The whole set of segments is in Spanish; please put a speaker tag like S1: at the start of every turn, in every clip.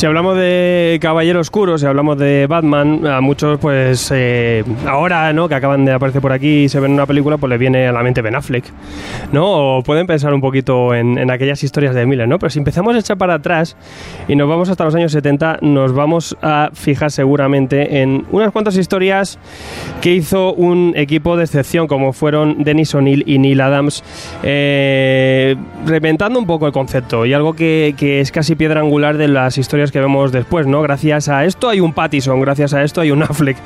S1: Si hablamos de Caballero Oscuro, si hablamos de Batman, a muchos, pues eh, ahora, ¿no? Que acaban de aparecer por aquí y se ven una película, pues le viene a la mente Ben Affleck, ¿no? O pueden pensar un poquito en, aquellas historias de Miller, ¿no? Pero si empezamos a echar para atrás y nos vamos hasta los años 70, nos vamos a fijar seguramente en unas cuantas historias que hizo un equipo de excepción, como fueron Dennis O'Neill y Neil Adams, eh, reventando un poco el concepto y algo que es casi piedra angular de las historias que vemos después, ¿no? Gracias a esto hay un Pattison, gracias a esto hay un Affleck,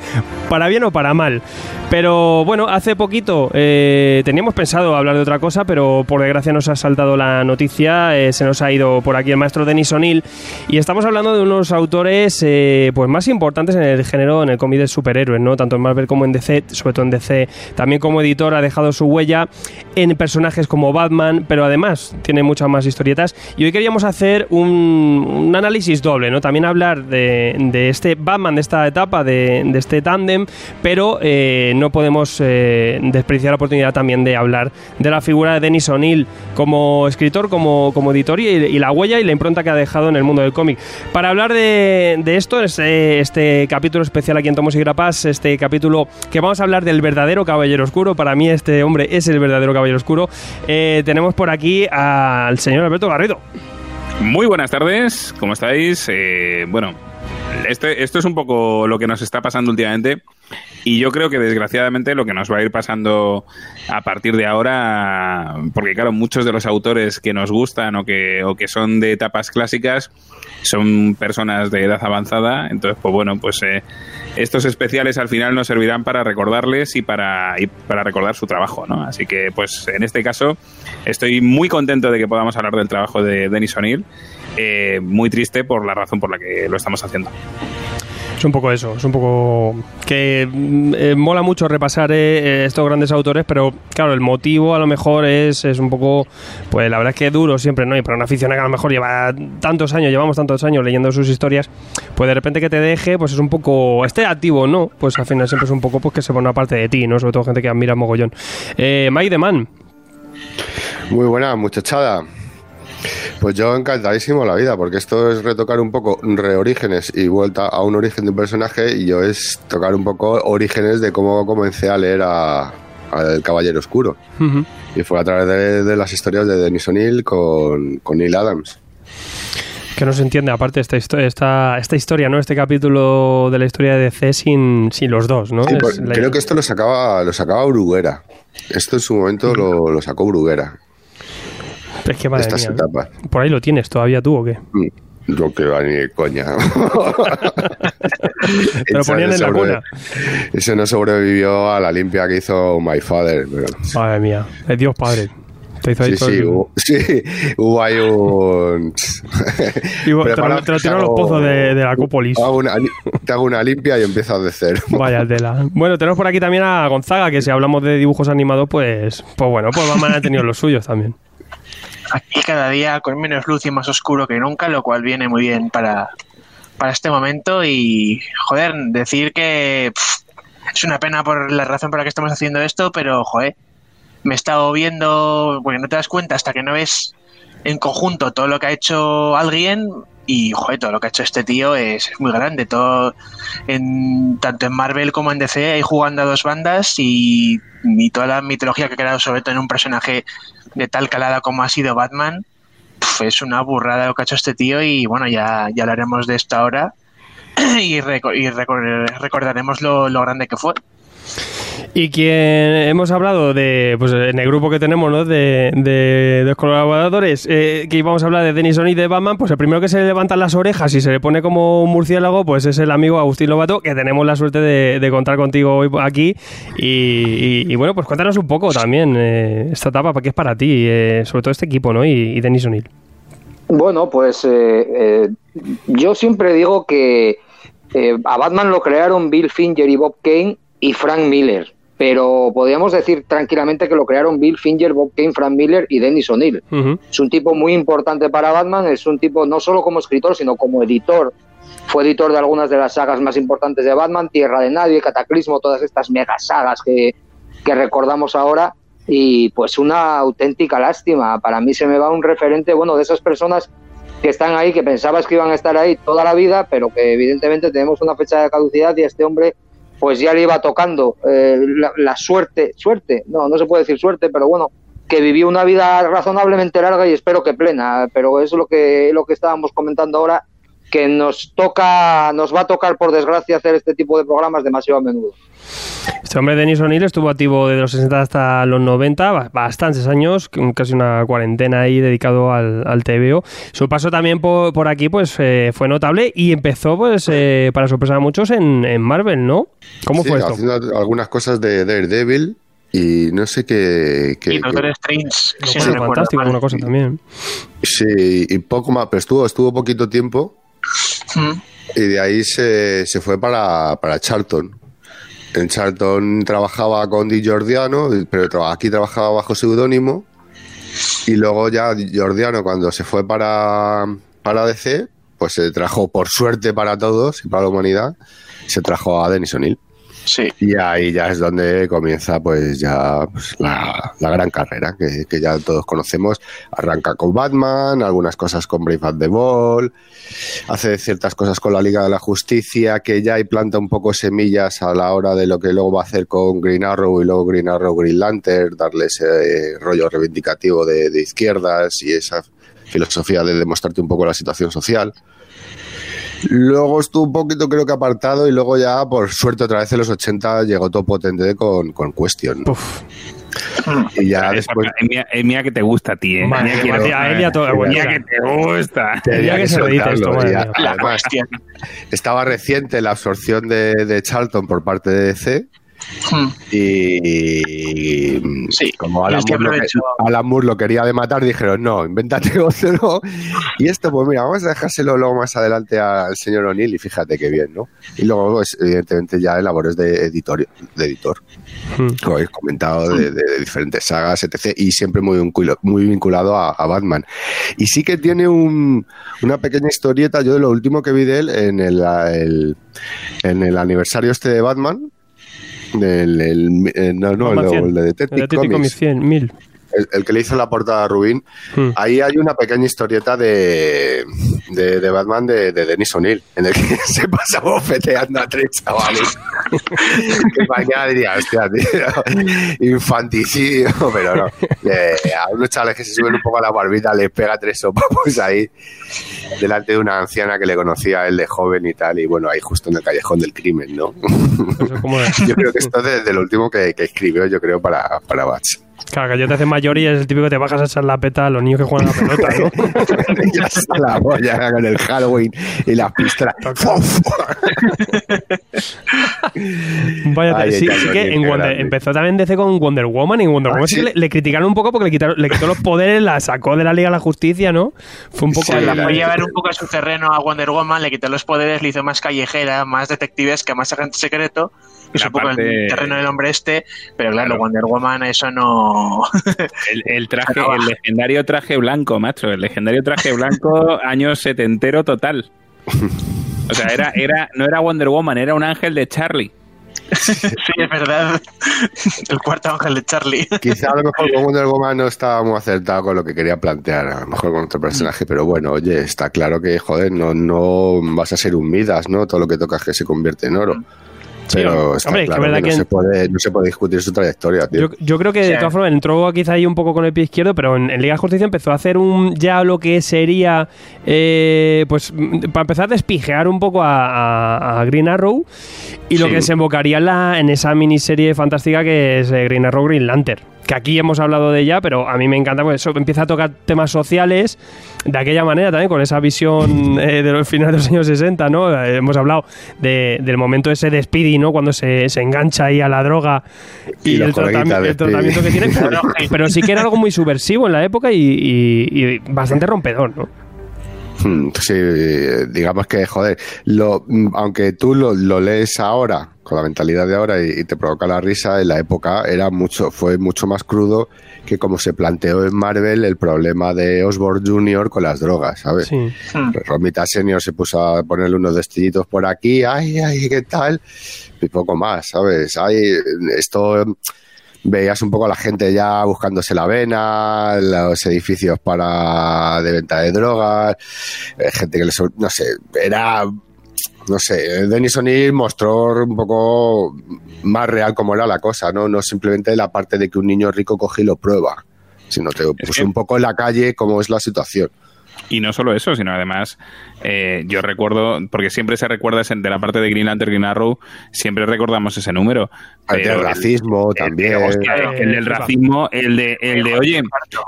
S1: para bien o para mal. Pero bueno, hace poquito eh, teníamos pensado hablar de otra cosa, pero por desgracia nos ha saltado la noticia, eh, se nos ha ido por aquí el maestro Denis O'Neill y estamos hablando de unos autores eh, pues más importantes en el género, en el cómic de superhéroes, ¿no? Tanto en Marvel como en DC, sobre todo en DC, también como editor ha dejado su huella en personajes como Batman, pero además tiene muchas más historietas y hoy queríamos hacer un, un análisis ¿no? También hablar de, este Batman, de esta etapa, de, este tándem, pero eh, no podemos eh, despreciar la oportunidad también de hablar de la figura de Dennis O'Neill como escritor, como, como editor y, la huella y la impronta que ha dejado en el mundo del cómic. Para hablar de, esto, este, este capítulo especial aquí en Tomos y Grapas, este capítulo que vamos a hablar del verdadero Caballero Oscuro, para mí este hombre es el verdadero Caballero Oscuro, eh, tenemos por aquí al señor Alberto Garrido.
S2: Muy buenas tardes, ¿cómo estáis? Eh, bueno, este, esto es un poco lo que nos está pasando últimamente y yo creo que desgraciadamente lo que nos va a ir pasando a partir de ahora, porque claro, muchos de los autores que nos gustan o que, o que son de etapas clásicas son personas de edad avanzada, entonces pues bueno, pues eh, estos especiales al final nos servirán para recordarles y para, y para recordar su trabajo, ¿no? Así que pues en este caso estoy muy contento de que podamos hablar del trabajo de Denis O'Neill eh, muy triste por la razón por la que lo estamos haciendo.
S1: Es un poco eso, es un poco que mm, eh, mola mucho repasar eh, estos grandes autores, pero claro, el motivo a lo mejor es, es un poco, pues la verdad es que duro siempre, ¿no? Y para una aficionada que a lo mejor lleva tantos años, llevamos tantos años leyendo sus historias, pues de repente que te deje, pues es un poco, esté activo, ¿no? Pues al final siempre es un poco pues que se pone una parte de ti, ¿no? Sobre todo gente que admira mogollón. Eh, Mike de Man.
S3: Muy buena, muchachada. Pues yo encantadísimo la vida, porque esto es retocar un poco reorígenes y vuelta a un origen de un personaje, y yo es tocar un poco orígenes de cómo comencé a leer a, El Caballero Oscuro. Y fue a través de, las historias de Denis O'Neill con, con Neil Adams
S1: que no se entiende aparte esta, historia, esta, esta historia, ¿no? Este capítulo de la historia de DC sin, sin los dos, ¿no?
S3: Creo que esto lo sacaba, lo sacaba Bruguera. Esto en su momento lo, lo sacó Bruguera.
S1: Es que madre mía, Por ahí lo tienes todavía tú o qué?
S3: Mm, lo que va ni coña.
S1: Te lo ponían en la cuna.
S3: Ese no sobrevivió a la limpia que hizo My Father.
S1: Madre mía, es Dios Padre.
S3: Te sí, sí, hubo, sí, hubo ahí un...
S1: te, lo, tiraron los pozos de, la Acópolis.
S3: te hago una limpia y empiezas de cero.
S1: Vaya tela. Bueno, tenemos por aquí también a Gonzaga, que si hablamos de dibujos animados, pues, pues bueno, pues Batman ha tenido los suyos también
S4: aquí cada día con menos luz y más oscuro que nunca, lo cual viene muy bien para, para este momento. Y, joder, decir que es una pena por la razón por la que estamos haciendo esto, pero, joder, me he estado viendo, porque no te das cuenta hasta que no ves en conjunto todo lo que ha hecho alguien y, joder, todo lo que ha hecho este tío es, muy grande, todo, en, tanto en Marvel como en DC, hay jugando a dos bandas y, y toda la mitología que ha creado sobre todo en un personaje de tal calada como ha sido Batman, es una burrada lo que ha hecho este tío y bueno, ya, ya hablaremos de esto ahora y, recordaremos lo, lo grande que fue.
S1: Y quien hemos hablado de, pues en el grupo que tenemos, ¿no? De, de, colaboradores, eh, que íbamos a hablar de Denison y de Batman, pues el primero que se le levantan las orejas y se le pone como un murciélago, pues es el amigo Agustín Lobato, que tenemos la suerte de, contar contigo hoy aquí. Y, bueno, pues cuéntanos un poco también eh, esta etapa, que es para ti, eh, sobre todo este equipo, ¿no? Y, y Denis O'Neill.
S5: Bueno, pues yo siempre digo que a Batman lo crearon Bill Finger y Bob Kane y Frank Miller pero podríamos decir tranquilamente que lo crearon Bill Finger, Bob Kane, Frank Miller y Dennis O'Neill. Es un tipo muy importante para Batman, es un tipo no solo como escritor, sino como editor. Fue editor de algunas de las sagas más importantes de Batman, Tierra de Nadie, Cataclismo, todas estas mega sagas que, que recordamos ahora. Y pues una auténtica lástima. Para mí se me va un referente, bueno, de esas personas que están ahí, que pensabas que iban a estar ahí toda la vida, pero que evidentemente tenemos una fecha de caducidad y este hombre pues ya le iba tocando eh, la, la suerte, suerte, no, no se puede decir suerte, pero bueno, que vivió una vida razonablemente larga y espero que plena, pero es lo que, lo que estábamos comentando ahora, que nos toca, nos va a tocar por desgracia hacer este tipo de programas demasiado a menudo.
S1: Este hombre, Denis O'Neill, estuvo activo desde los 60 hasta los 90, ba- bastantes años, casi una cuarentena ahí dedicado al, al TVO. Su paso también por, por aquí pues eh, fue notable y empezó, pues eh, para sorpresa de muchos, en, en Marvel, ¿no? ¿Cómo
S3: Sí,
S1: fue esto?
S3: haciendo algunas cosas de Daredevil y no sé qué. qué-
S4: Y Doctor
S3: qué-
S4: Strange, recuerdo
S1: fantástico, alguna cosa también.
S3: sí, y poco más, pero estuvo, estuvo poquito tiempo Y de ahí se, se fue para, para Charlton. En Charlton trabajaba con Di Giordiano, pero aquí trabajaba bajo seudónimo. Y luego ya Giordiano, cuando se fue para, para DC, pues se trajo, por suerte para todos y para la humanidad, se trajo a Denis O'Neill.
S4: Sí.
S3: Y ahí ya es donde comienza pues ya pues, la, gran carrera que, que ya todos conocemos. Arranca con Batman, algunas cosas con Brave and the Ball, hace ciertas cosas con la Liga de la Justicia que ya y planta un poco semillas a la hora de lo que luego va a hacer con Green Arrow y luego Green Arrow Green Lantern, darle ese eh, rollo reivindicativo de, de izquierdas y esa filosofía de demostrarte un poco la situación social. Luego estuvo un poquito, creo que apartado, y luego ya, por suerte, otra vez en los 80 llegó todo potente con, con Question. Y ya después
S2: es, mía, que te gusta a ti, ¿eh? Mía que
S1: mía,
S2: te-
S1: a él y a todo-
S2: es
S1: bueno,
S2: mía
S1: ya.
S2: que te gusta.
S3: tenía
S1: que se esto,
S3: soltarlo. además,
S4: Hostia.
S3: estaba reciente la absorción de, de Charlton por parte de DC.
S4: Mm.
S3: Y
S4: Sí,
S3: como Alan
S4: es que
S3: Moore, lo que-. Alan Moore lo quería de matar, dijeron, no, invéntate otro. Y esto, pues mira, vamos a dejárselo luego más adelante al señor O'Neill y fíjate qué bien, ¿no? Y luego, pues, evidentemente, ya en labores de, editor, de editor,
S1: Mm.
S3: como habéis comentado, de, de- de diferentes sagas, etc. Y siempre muy, vinculo- muy vinculado a, a Batman. Y sí que tiene un- una pequeña historieta, yo de lo último que vi de él en el, el- en el aniversario este de Batman, del, el- eh, no, no, el,
S1: 100.
S3: el de
S1: El
S3: Detective Comics,
S1: 100, 1000.
S3: El, el que le hizo la portada a Rubin,
S1: Mm.
S3: ahí hay una pequeña historieta de, de, de Batman de, de Denis O'Neill, en el que se pasa bofeteando a tres chavales. que mañana diría, hostia, tío, infanticidio, pero no. Eh, a unos chavales que se suben un poco a la barbita les pega tres sopapos ahí, delante de una anciana que le conocía a él de joven y tal, y bueno, ahí justo en el callejón del crimen, ¿no?
S1: Eso.
S3: Yo creo que esto es de, de lo último que, que escribió, yo creo, para, para Bats.
S1: Claro, que ya te haces mayor y es el típico que te bajas a echar la peta a los niños que juegan a la pelota, ¿no?
S3: ya está la polla con el Halloween y las pistolas.
S1: Vaya,
S3: Ay,
S1: sí, sí que en Wonder- empezó también DC con Wonder Woman y en Wonder
S3: Ah,
S1: Woman que le, le criticaron un poco porque le, quitaron, le quitó los poderes, la sacó de la Liga de la Justicia, ¿no? Fue un poco...
S3: Sí,
S4: la
S3: la-
S4: fue llevar un poco a su terreno a Wonder Woman, le quitó los poderes, le hizo más callejera, más detectivesca, más agente secreto. Y
S2: La
S4: un poco
S2: parte-
S4: el terreno del hombre este, pero claro,
S2: Claro.
S4: Wonder Woman eso no...
S2: El, el traje, el legendario traje blanco, macho. El legendario traje blanco, año setentero total. O sea, era, era, no era Wonder Woman, era un ángel de Charlie.
S4: sí, es verdad. El cuarto ángel de Charlie.
S3: Quizá a lo mejor con Wonder Woman no estaba muy acertado con lo que quería plantear, a lo mejor con otro personaje, pero bueno, oye, está claro que, joder, no, no vas a ser un Midas, ¿no? Todo lo que tocas que se convierte en oro. Pero está
S1: hombre, es que
S3: claro
S1: verdad
S3: que, no, se puede, no se puede discutir su trayectoria, tío.
S1: Yo, yo creo que
S4: Sí.
S1: de todas formas entró quizá ahí un poco con el pie izquierdo, pero en, en Liga de Justicia empezó a hacer un ya lo que sería, eh, pues para empezar a despijear un poco a, a- a Green Arrow y lo que desembocaría en, la, en esa miniserie fantástica que es eh, Green Arrow Green Lantern. Que aquí hemos hablado de ella, pero a mí me encanta porque eso empieza a tocar temas sociales de aquella manera también, con esa visión eh, de los finales de los años 60, ¿no? Eh, hemos hablado de- del momento ese de Speedy, ¿no? Cuando se, se engancha ahí a la droga y, el, tratamiento que tiene. Pero, pero sí que era algo muy subversivo en la época y, y- y bastante rompedor, ¿no?
S3: Sí, digamos que, joder, lo, aunque tú lo, lo lees ahora, con la mentalidad de ahora, y, y te provoca la risa, en la época era mucho, fue mucho más crudo que como se planteó en Marvel el problema de Osborn Jr. con las drogas, ¿sabes?
S1: Sí.
S4: Hmm.
S3: Romita Senior se puso a ponerle unos destellitos por aquí, ay, ay, ¿qué tal? Y poco más, ¿sabes? Hay esto veías un poco a la gente ya buscándose la vena, los edificios para de venta de drogas, eh, gente que les, no sé, era no sé, Denis O'Neill mostró un poco más real cómo era la cosa, ¿no? No simplemente la parte de que un niño rico coge y lo prueba, sino te puso un poco en la calle cómo es la situación.
S2: Y no solo eso, sino además, eh, yo recuerdo, porque siempre se recuerda de la parte de Green Lantern, Green Arrow, siempre recordamos ese número.
S3: El del racismo también.
S2: el, del racismo, el de, el de, oye,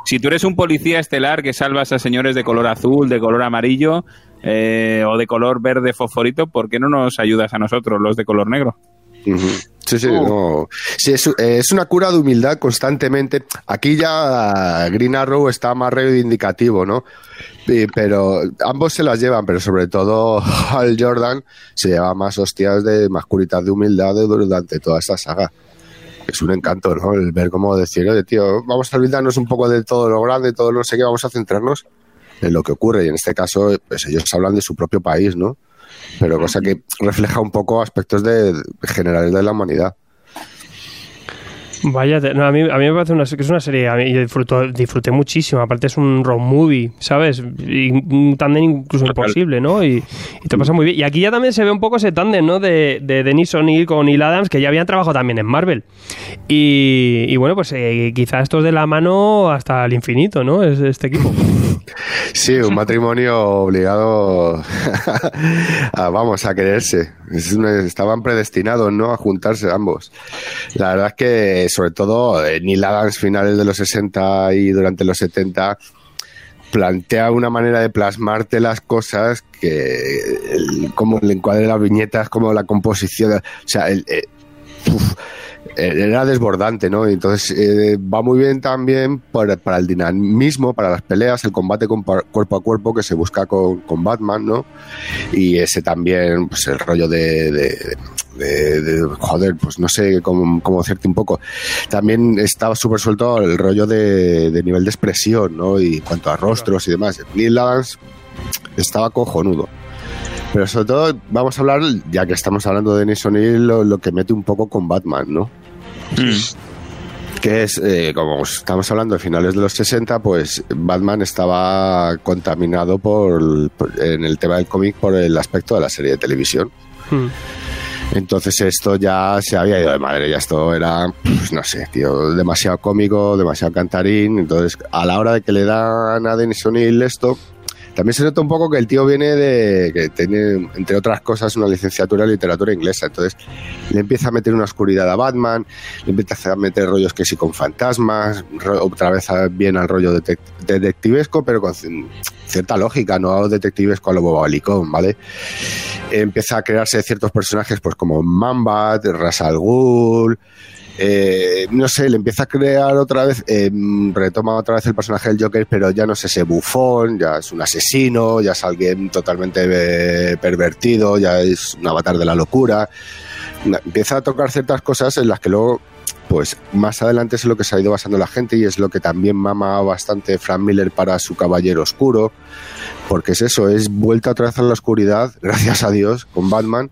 S2: si tú eres un policía estelar que salvas a señores de color azul, de color amarillo eh, o de color verde fosforito, ¿por qué no nos ayudas a nosotros, los de color negro?
S3: Sí, sí, no. sí es, una cura de humildad constantemente. Aquí ya Green Arrow está más reivindicativo, ¿no? pero ambos se las llevan, pero sobre todo Al Jordan se lleva más hostias de más curidad de humildad durante toda esta saga. Es un encanto, ¿no? El ver cómo decir, oye, tío, vamos a olvidarnos un poco de todo lo grande, todo lo no sé qué, vamos a centrarnos en lo que ocurre. Y en este caso, pues ellos hablan de su propio país, ¿no? Pero cosa que refleja un poco aspectos de, generales de la humanidad.
S1: Vaya, a, mí, a mí me parece una, que es una serie, a mí yo disfruto, disfruté muchísimo, aparte es un road movie, ¿sabes? Y un tándem incluso imposible, ¿no? Y, te pasa muy bien. Y aquí ya también se ve un poco ese tándem, ¿no? De, de Denis O'Neill con Neil Adams, que ya habían trabajado también en Marvel. Y, bueno, pues eh, quizá esto es de la mano hasta el infinito, ¿no? Es este equipo.
S3: Sí, un matrimonio obligado a, vamos, a quererse. estaban predestinados, ¿no? A juntarse ambos. La verdad es que, sobre todo, eh, Neil Adams, finales de los 60 y durante los 70, plantea una manera de plasmarte las cosas que, como el encuadre de las viñetas, como la composición, o sea, el, eh, era desbordante, ¿no? Entonces eh, va muy bien también para, el dinamismo, para las peleas, el combate con, cuerpo a cuerpo que se busca con, Batman, ¿no? Y ese también, pues el rollo de, joder, pues no sé cómo, cómo un poco. También estaba súper suelto el rollo de, nivel de expresión, ¿no? Y en cuanto a rostros y demás. Neil Adams estaba cojonudo. Pero sobre todo vamos a hablar, ya que estamos hablando de Denis O'Neill, lo, que mete un poco con Batman, ¿no? Mm. Que es, eh, como estamos hablando de finales de los 60, pues Batman estaba contaminado por, en el tema del cómic por el aspecto de la serie de televisión. Mm. Entonces esto ya se había ido de madre, ya esto era, pues, no sé, tío, demasiado cómico, demasiado cantarín. Entonces, a la hora de que le dan a Denis O'Neill esto, también se nota un poco que el tío viene de. que tiene, entre otras cosas, una licenciatura en literatura inglesa. Entonces, le empieza a meter una oscuridad a Batman, le empieza a meter rollos que sí con fantasmas, otra vez bien al rollo detectivesco, pero con cierta lógica, no detectivesco a lo bobalicón, ¿vale? Empieza a crearse ciertos personajes, pues como Mambat, Ras al Ghul. Eh, no sé, le empieza a crear otra vez, eh, retoma otra vez el personaje del Joker, pero ya no es ese bufón, ya es un asesino, ya es alguien totalmente eh, pervertido, ya es un avatar de la locura. Empieza a tocar ciertas cosas en las que luego, pues más adelante es lo que se ha ido basando la gente y es lo que también mama bastante Frank Miller para su Caballero Oscuro porque es eso, es vuelta vez a la oscuridad, gracias a Dios, con Batman,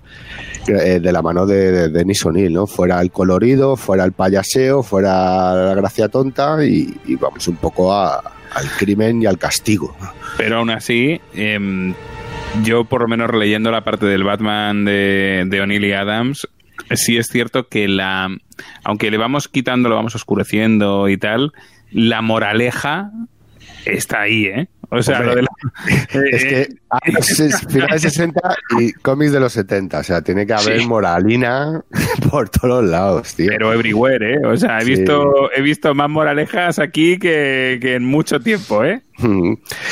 S3: eh, de la mano de, Denis O'Neill, ¿no? Fuera el colorido, fuera el payaseo, fuera la gracia tonta y, vamos un poco al crimen y al castigo.
S2: Pero aún así, em, yo por lo menos leyendo la parte del Batman de, de O'Neill y Adams, sí es cierto que la, aunque le vamos quitando, lo vamos oscureciendo y tal, la moraleja está ahí, ¿eh? O sea, lo de la...
S3: es que hay finales 60 y cómics de los 70. O sea, tiene que haber moralina por todos lados, tío.
S2: Pero everywhere, ¿eh? O sea, he, visto, he visto más moralejas aquí que, que en mucho tiempo, ¿eh?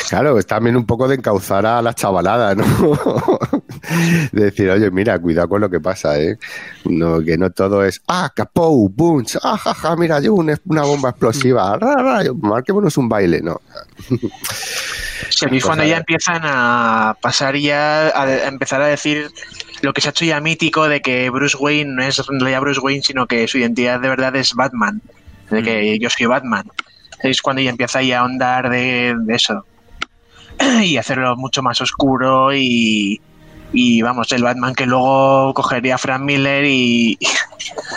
S3: Claro, es también un poco de encauzar a la chavalada, ¿no? de decir, oye, mira, cuidado con lo que pasa, ¿eh? No, que no todo es, ah, capou, bunch, ah, jaja, mira, yo una, una bomba explosiva, ra, ra, marquémonos un baile, ¿no?
S4: Sí, es cuando ya empiezan a pasar ya a, empezar a decir lo que se ha hecho ya mítico de que Bruce Wayne no es ya Bruce Wayne, sino que su identidad de verdad es Batman, de que mm. yo soy Batman. Es cuando ya empieza ya a ahondar de, eso y hacerlo mucho más oscuro y, y vamos, el Batman que luego cogería a Frank Miller y,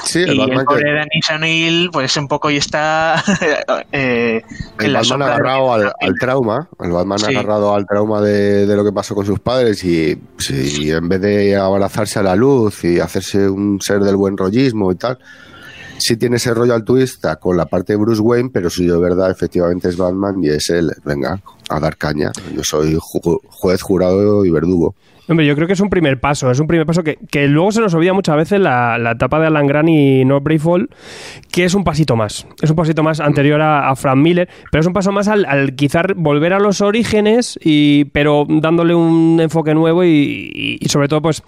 S3: Sí, el
S4: y
S3: Batman
S4: el pobre
S3: que-
S4: Dennis O'Neill, pues un poco y está eh,
S3: El
S4: en la
S3: Batman agarrado al, al trauma, el Batman
S4: Sí.
S3: agarrado al trauma de, de lo que pasó con sus padres y, sí, en vez de abrazarse a la luz y hacerse un ser del buen rollismo y tal, sí tiene ese rollo altruista con la parte de Bruce Wayne, pero si de verdad efectivamente es Batman y es él, venga, a dar caña. Yo soy ju- juez, jurado y verdugo.
S1: Hombre, yo creo que es un primer paso, es un primer paso que, que luego se nos olvida muchas veces la, la etapa de Alan Grant y No Brayfall, que es un pasito más, es un pasito más anterior a, a Frank Miller, pero es un paso más al, al quizá volver a los orígenes, y, pero dándole un enfoque nuevo y, y- sobre todo pues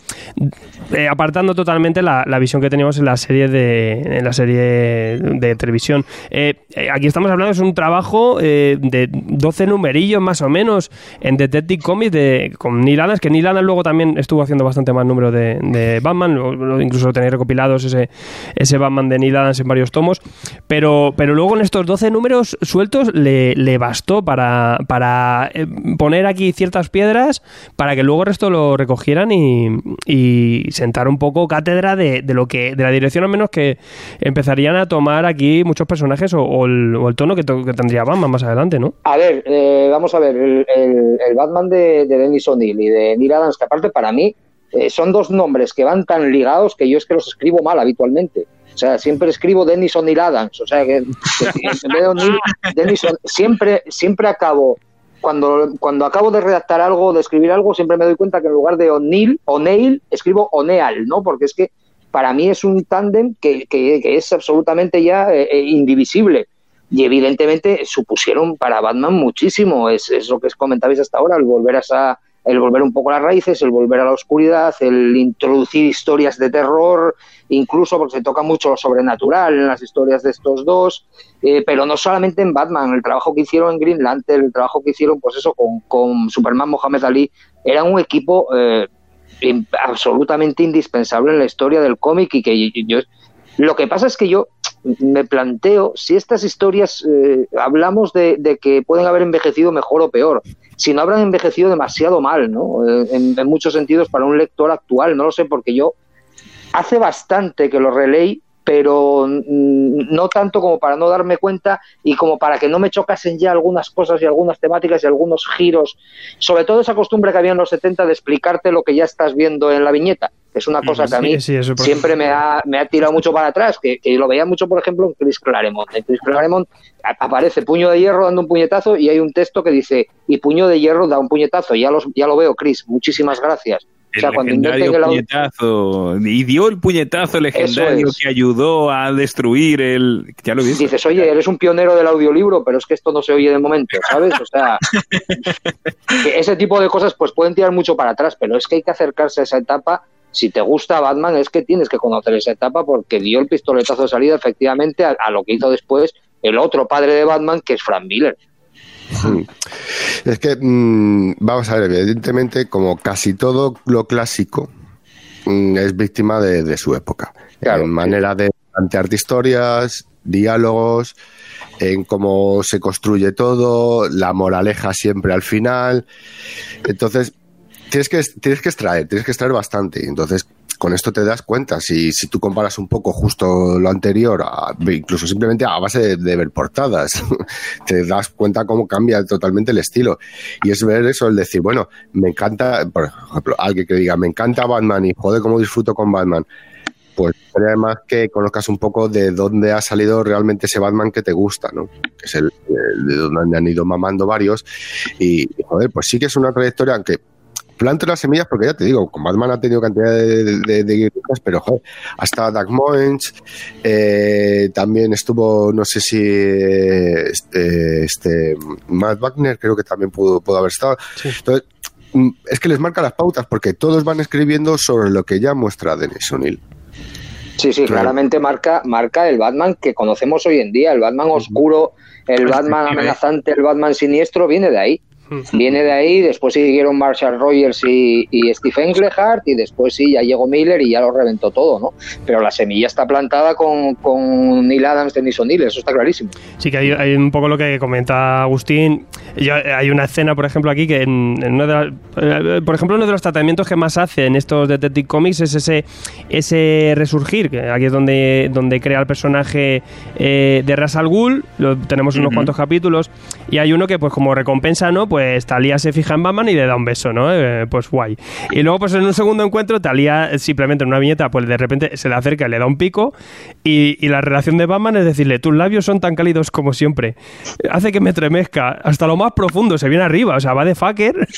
S1: eh, apartando totalmente la, la visión que teníamos en la serie de, en la serie de televisión. Eh, eh, aquí estamos hablando, es un trabajo de 12 numerillos más o menos en Detective Comics de, con Neil Adams, que Neil Adams luego también estuvo haciendo bastante más números de, de Batman, incluso tenéis recopilados ese, ese Batman de Neil Adams en varios tomos, pero, pero luego en estos 12 números sueltos le, le bastó para, para eh, poner aquí ciertas piedras para que luego el resto lo recogieran y, sentar un poco cátedra de, de lo que de la dirección al menos que empezarían a tomar aquí muchos personajes o, el, o el tono que, to- tendría Batman más adelante, ¿no?
S5: A ver, eh, vamos a ver, el, el- el Batman de, de Dennis O'Neill y de Neil Adams, aparte para mí eh, son dos nombres que van tan ligados que yo es que los escribo mal habitualmente. O sea, siempre escribo Dennis O'Neill Adams. O sea, que, en vez de O'Neill, Dennis siempre, siempre acabo, cuando, cuando acabo de redactar algo, de escribir algo, siempre me doy cuenta que en lugar de O'Neill, O'Neill, escribo O'Neal, ¿no? Porque es que para mí es un tándem que, que- que es absolutamente ya eh, eh, indivisible. Y evidentemente supusieron para Batman muchísimo. Es, es lo que comentabais hasta ahora, el volver a esa, el volver un poco a las raíces, el volver a la oscuridad, el introducir historias de terror, incluso porque se toca mucho lo sobrenatural en las historias de estos dos, eh, pero no solamente en Batman, el trabajo que hicieron en Green Lantern, el trabajo que hicieron, pues eso, con, con Superman Mohamed Ali, era un equipo eh, absolutamente indispensable en la historia del cómic y que yo, lo que pasa es que yo me planteo si estas historias eh, hablamos de, que pueden haber envejecido mejor o peor, si no habrán envejecido demasiado mal, ¿no? Eh, en, en muchos sentidos para un lector actual, no lo sé, porque yo hace bastante que lo releí, pero no tanto como para no darme cuenta y como para que no me chocasen ya algunas cosas y algunas temáticas y algunos giros, sobre todo esa costumbre que había en los 70 de explicarte lo que ya estás viendo en la viñeta, que es una cosa que a mí
S1: Sí, sí,
S5: siempre me ha, me ha tirado mucho para atrás, que, que lo veía mucho, por ejemplo, en Chris Claremont. En Chris Claremont aparece puño de hierro dando un puñetazo y hay un texto que dice, y puño de hierro da un puñetazo. Ya, los, ya lo veo, Chris, muchísimas gracias. O sea, cuando
S2: legendario
S5: audio-
S2: puñetazo. Y dio el puñetazo legendario
S5: es.
S2: que ayudó a destruir el. Ya lo viste.
S5: Dices, oye, eres un pionero del audiolibro, pero es que esto no se oye de momento, ¿sabes? O sea, que ese tipo de cosas pues pueden tirar mucho para atrás, pero es que hay que acercarse a esa etapa. Si te gusta Batman, es que tienes que conocer esa etapa porque dio el pistoletazo de salida efectivamente a, a lo que hizo después el otro padre de Batman, que es Frank Miller.
S3: Mm. Es que, mm, vamos a ver, evidentemente, como casi todo lo clásico, mm, es víctima de, de su época.
S5: Claro,
S3: en manera de plantearte historias, diálogos, en cómo se construye todo, la moraleja siempre al final. Entonces, tienes que, tienes que extraer, tienes que extraer bastante. Entonces, con esto te das cuenta. Si, si tú comparas un poco justo lo anterior, a- incluso simplemente a base de, ver portadas, te das cuenta cómo cambia totalmente el estilo. Y es ver eso, el decir, bueno, me encanta, por ejemplo, alguien que diga, me encanta Batman y joder, cómo disfruto con Batman. Pues además que conozcas un poco de dónde ha salido realmente ese Batman que te gusta, ¿no? Que es el, el de donde han ido mamando varios. Y, joder, pues sí que es una trayectoria, aunque planto las semillas porque ya te digo, con Batman ha tenido cantidad de, de, de, de guionistas, pero joder, hasta Doug Moench, eh, también estuvo, no sé si eh, este, este Matt Wagner creo que también pudo, pudo haber estado.
S1: Sí.
S3: Entonces, mm, es que les marca las pautas porque todos van escribiendo sobre lo que ya muestra Dennis O'Neill.
S5: Sí, sí,
S3: Claro.
S5: claramente marca, marca el Batman que conocemos hoy en día, el Batman oscuro, el Batman
S2: Detective.
S5: amenazante, el Batman siniestro, viene de ahí. Viene de ahí, después siguieron Marshall Rogers y, y Stephen Englehart y después sí, ya llegó Miller y ya lo reventó todo, ¿no? Pero la semilla está plantada con, con Neil Adams de Nison Neil, eso está clarísimo.
S1: Sí, que hay, hay un poco lo que comenta Agustín. Yo- hay una escena, por ejemplo, aquí que, en, en una de las- eh, por ejemplo, uno de los tratamientos que más hace en estos Detective Comics es ese, ese resurgir, que aquí es donde, donde crea el personaje eh, de Ras al Ghul. Lo, tenemos unos cuantos capítulos y hay uno que, pues, como recompensa, ¿no? Pues Talía se fija en Batman y le da un beso, ¿no? Eh, pues guay. Y luego, pues en un segundo encuentro, Talía eh, simplemente en una viñeta, pues de repente se le acerca y le da un pico. Y, y la relación de Batman es decirle, tus labios son tan cálidos como siempre. Hace que me tremezca hasta lo más profundo, se viene arriba, o sea, va de fucker.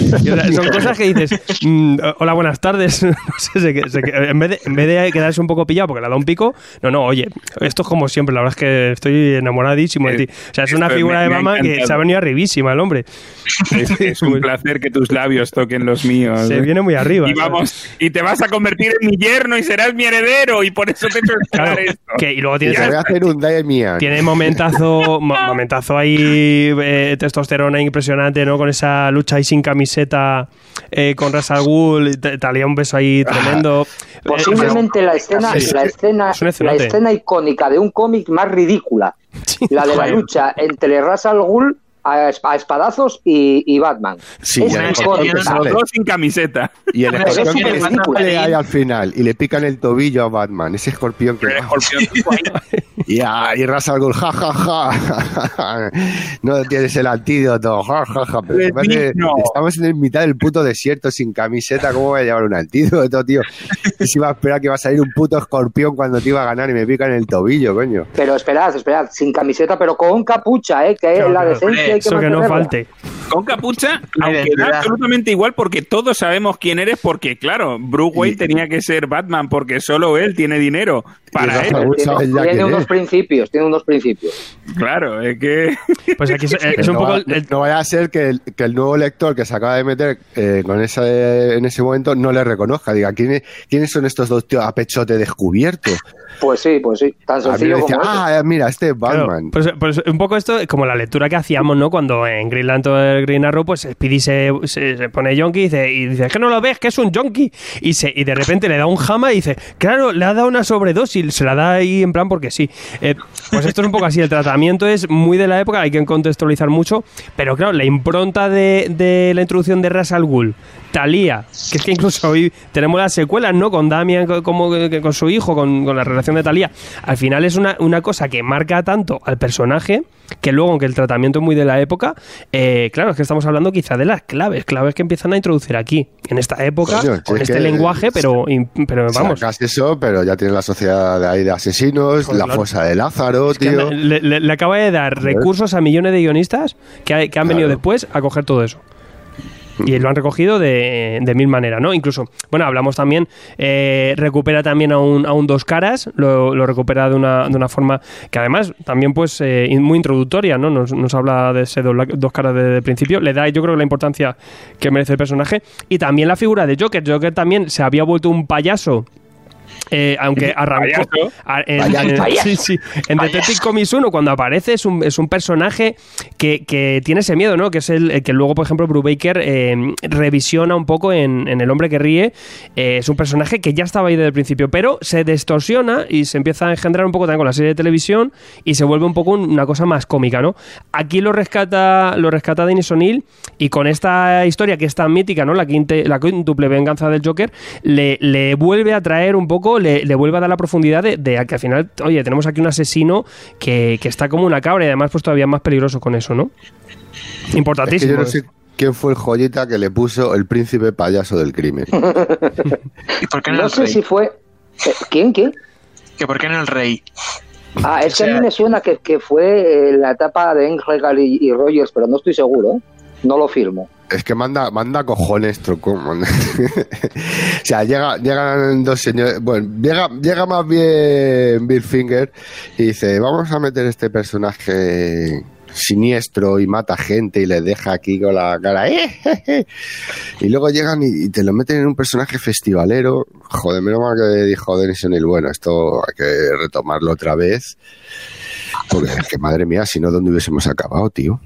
S1: Y, o sea, son cosas que dices, mm, hola, buenas tardes. No sé, se se en, vez de, en vez de quedarse un poco pillado porque le da un pico, no, no, oye, esto es como siempre, la verdad es que estoy enamoradísimo de ti. O sea, es una figura de Batman que se ha venido arribísima el hombre.
S2: Es, es un placer que tus labios toquen los míos.
S1: Se
S2: ¿eh?
S1: viene muy arriba.
S2: Y vamos, y te vas a convertir en mi yerno y serás mi heredero y por eso te he hecho
S1: Claro,
S2: esperar esto.
S1: que, y luego
S3: Y
S1: tienes
S3: te voy a hacer un Damian.
S1: Tiene momentazo, mo- momentazo ahí, eh, testosterona impresionante, ¿no? Con esa lucha ahí sin camiseta eh, con Ras al Ghul, y Talía un beso ahí tremendo.
S5: Posiblemente la escena,
S1: es-
S5: la escena,
S1: es
S5: la escena icónica de un cómic más ridícula,
S1: Sí,
S5: la de la lucha entre Ras al Ghul a, es- a espadazos y, y Batman.
S3: Sí,
S5: es
S2: dos sin camiseta.
S3: Y el escorpión
S5: es
S3: que
S5: ridículo.
S3: sale ahí al final y le pican el tobillo a Batman. Ese escorpión que. Y, ah, y Ras al ja, ja, ja. No tienes el antídoto, ja, ja, ja. Pero
S2: Le
S3: estamos en el mitad del puto desierto sin camiseta. ¿Cómo voy a llevar un antídoto, tío? Y si iba a esperar que va a salir un puto escorpión cuando te iba a ganar y me pican el tobillo, coño.
S5: Pero esperad, esperad, sin camiseta, pero con capucha, ¿eh? que
S1: Claro,
S5: la decencia hay que
S1: Eso que no falte.
S2: Con capucha, aunque da absolutamente igual porque todos sabemos quién eres porque, claro, Bruce Wayne
S3: Y-
S2: tenía que ser Batman porque solo él tiene dinero para él.
S5: Tiene,
S3: quién
S5: unos
S3: es.
S5: principios, tiene unos principios.
S2: Claro, es que...
S1: Pues aquí es, es
S3: Pero
S1: un
S3: no,
S1: poco...
S3: va-
S1: el- el-
S3: no vaya a ser que el, que el nuevo lector que se acaba de meter eh, con ese, en ese momento no le reconozca. Diga, ¿quiénes, ¿quiénes son estos dos tíos a pechote descubierto?
S5: Pues sí, pues sí, tan sencillo
S3: decía,
S5: como
S3: ah, mira, este es
S1: Claro,
S3: Batman.
S1: pues, pues un poco esto, como la lectura que hacíamos, ¿no? Cuando en Green Lantern Green Arrow, pues Speedy se pone yonki y dice, y dice, es que no lo ves, que es un yonki. Y, se, y de repente le da un jama y dice, claro, le ha dado una sobredosis, se la da ahí en plan porque sí. Eh, pues esto es un poco así, el tratamiento es muy de la época, hay que contextualizar mucho, pero claro, la impronta de, de la introducción de Ras al Ghul, Talía, que es que incluso hoy tenemos las secuelas, ¿no? Con Damian, co- como que- con su hijo, con, con la relación de Talía. Al final es una, una cosa que marca tanto al personaje que luego, aunque el tratamiento es muy de la época, eh, claro, es que estamos hablando quizá de las claves, claves que empiezan a introducir aquí, en esta época,
S3: Coño,
S1: con
S3: es
S1: este lenguaje, pero, pero vamos.
S3: Sacas eso, pero ya tienes la sociedad de ahí de asesinos, la
S1: claro.
S3: fosa de Lázaro,
S1: Es que
S3: tío.
S1: le, le- le acaba de dar recursos a millones de guionistas que, ha- que han venido después a coger todo eso. Y lo han recogido de, de mil maneras, ¿no? Incluso, bueno, hablamos también, eh, recupera también a un, a un dos caras, lo, lo recupera de una, de una forma que además también pues eh, muy introductoria, ¿no? Nos, habla de ese dobla- dos caras desde el principio, le da yo creo la importancia que merece el personaje y también la figura de Joker. Joker también se había vuelto un payaso. Eh, aunque arrancó a- en,
S3: Payaso.
S1: en-
S5: Payaso.
S1: sí, sí. En Detective Comics 1, cuando aparece, es un, es un personaje que, que tiene ese miedo, ¿no? Que es el, el que luego, por ejemplo, Brubaker eh, revisiona un poco en, en El hombre que ríe. Eh, es un personaje que ya estaba ahí desde el principio, pero se distorsiona y se empieza a engendrar un poco también con la serie de televisión y se vuelve un poco un- una cosa más cómica, ¿no? Aquí lo rescata, lo rescata Denis O'Neill y con esta historia que es tan mítica, ¿no? La, quinte, la quíntuple venganza del Joker, le, le vuelve a traer un poco, le, le vuelve a dar la profundidad de, de que al final, oye, tenemos aquí un asesino que, que está como una cabra y además pues todavía más peligroso con eso, ¿no?
S3: Es que
S1: Importantísimo.
S3: yo no sé quién fue el joyita que le puso el príncipe payaso del crimen.
S4: ¿Y por qué no,
S5: No
S4: el
S5: sé
S4: rey?
S5: si fue... eh, ¿Quién? ¿Quién?
S4: ¿Que por qué no el rey?
S5: Ah, es
S4: O
S5: que a mí me suena que, que fue eh, la etapa de Engel y, y Rogers, pero no estoy seguro, ¿eh? No lo firmo.
S3: Es que manda, manda cojones, troco. manda. o sea, llega, llegan dos señores. Bueno, llega, llega más bien Bill Finger y dice: Vamos a meter este personaje siniestro y mata gente y le deja aquí con la cara. "Eh, jeje". Y luego llegan y, y te lo meten en un personaje festivalero. Joder, menos mal que dijo Denis O'Neill, bueno, esto hay que retomarlo otra vez. Porque, es que madre mía, si no, ¿dónde hubiésemos acabado, tío?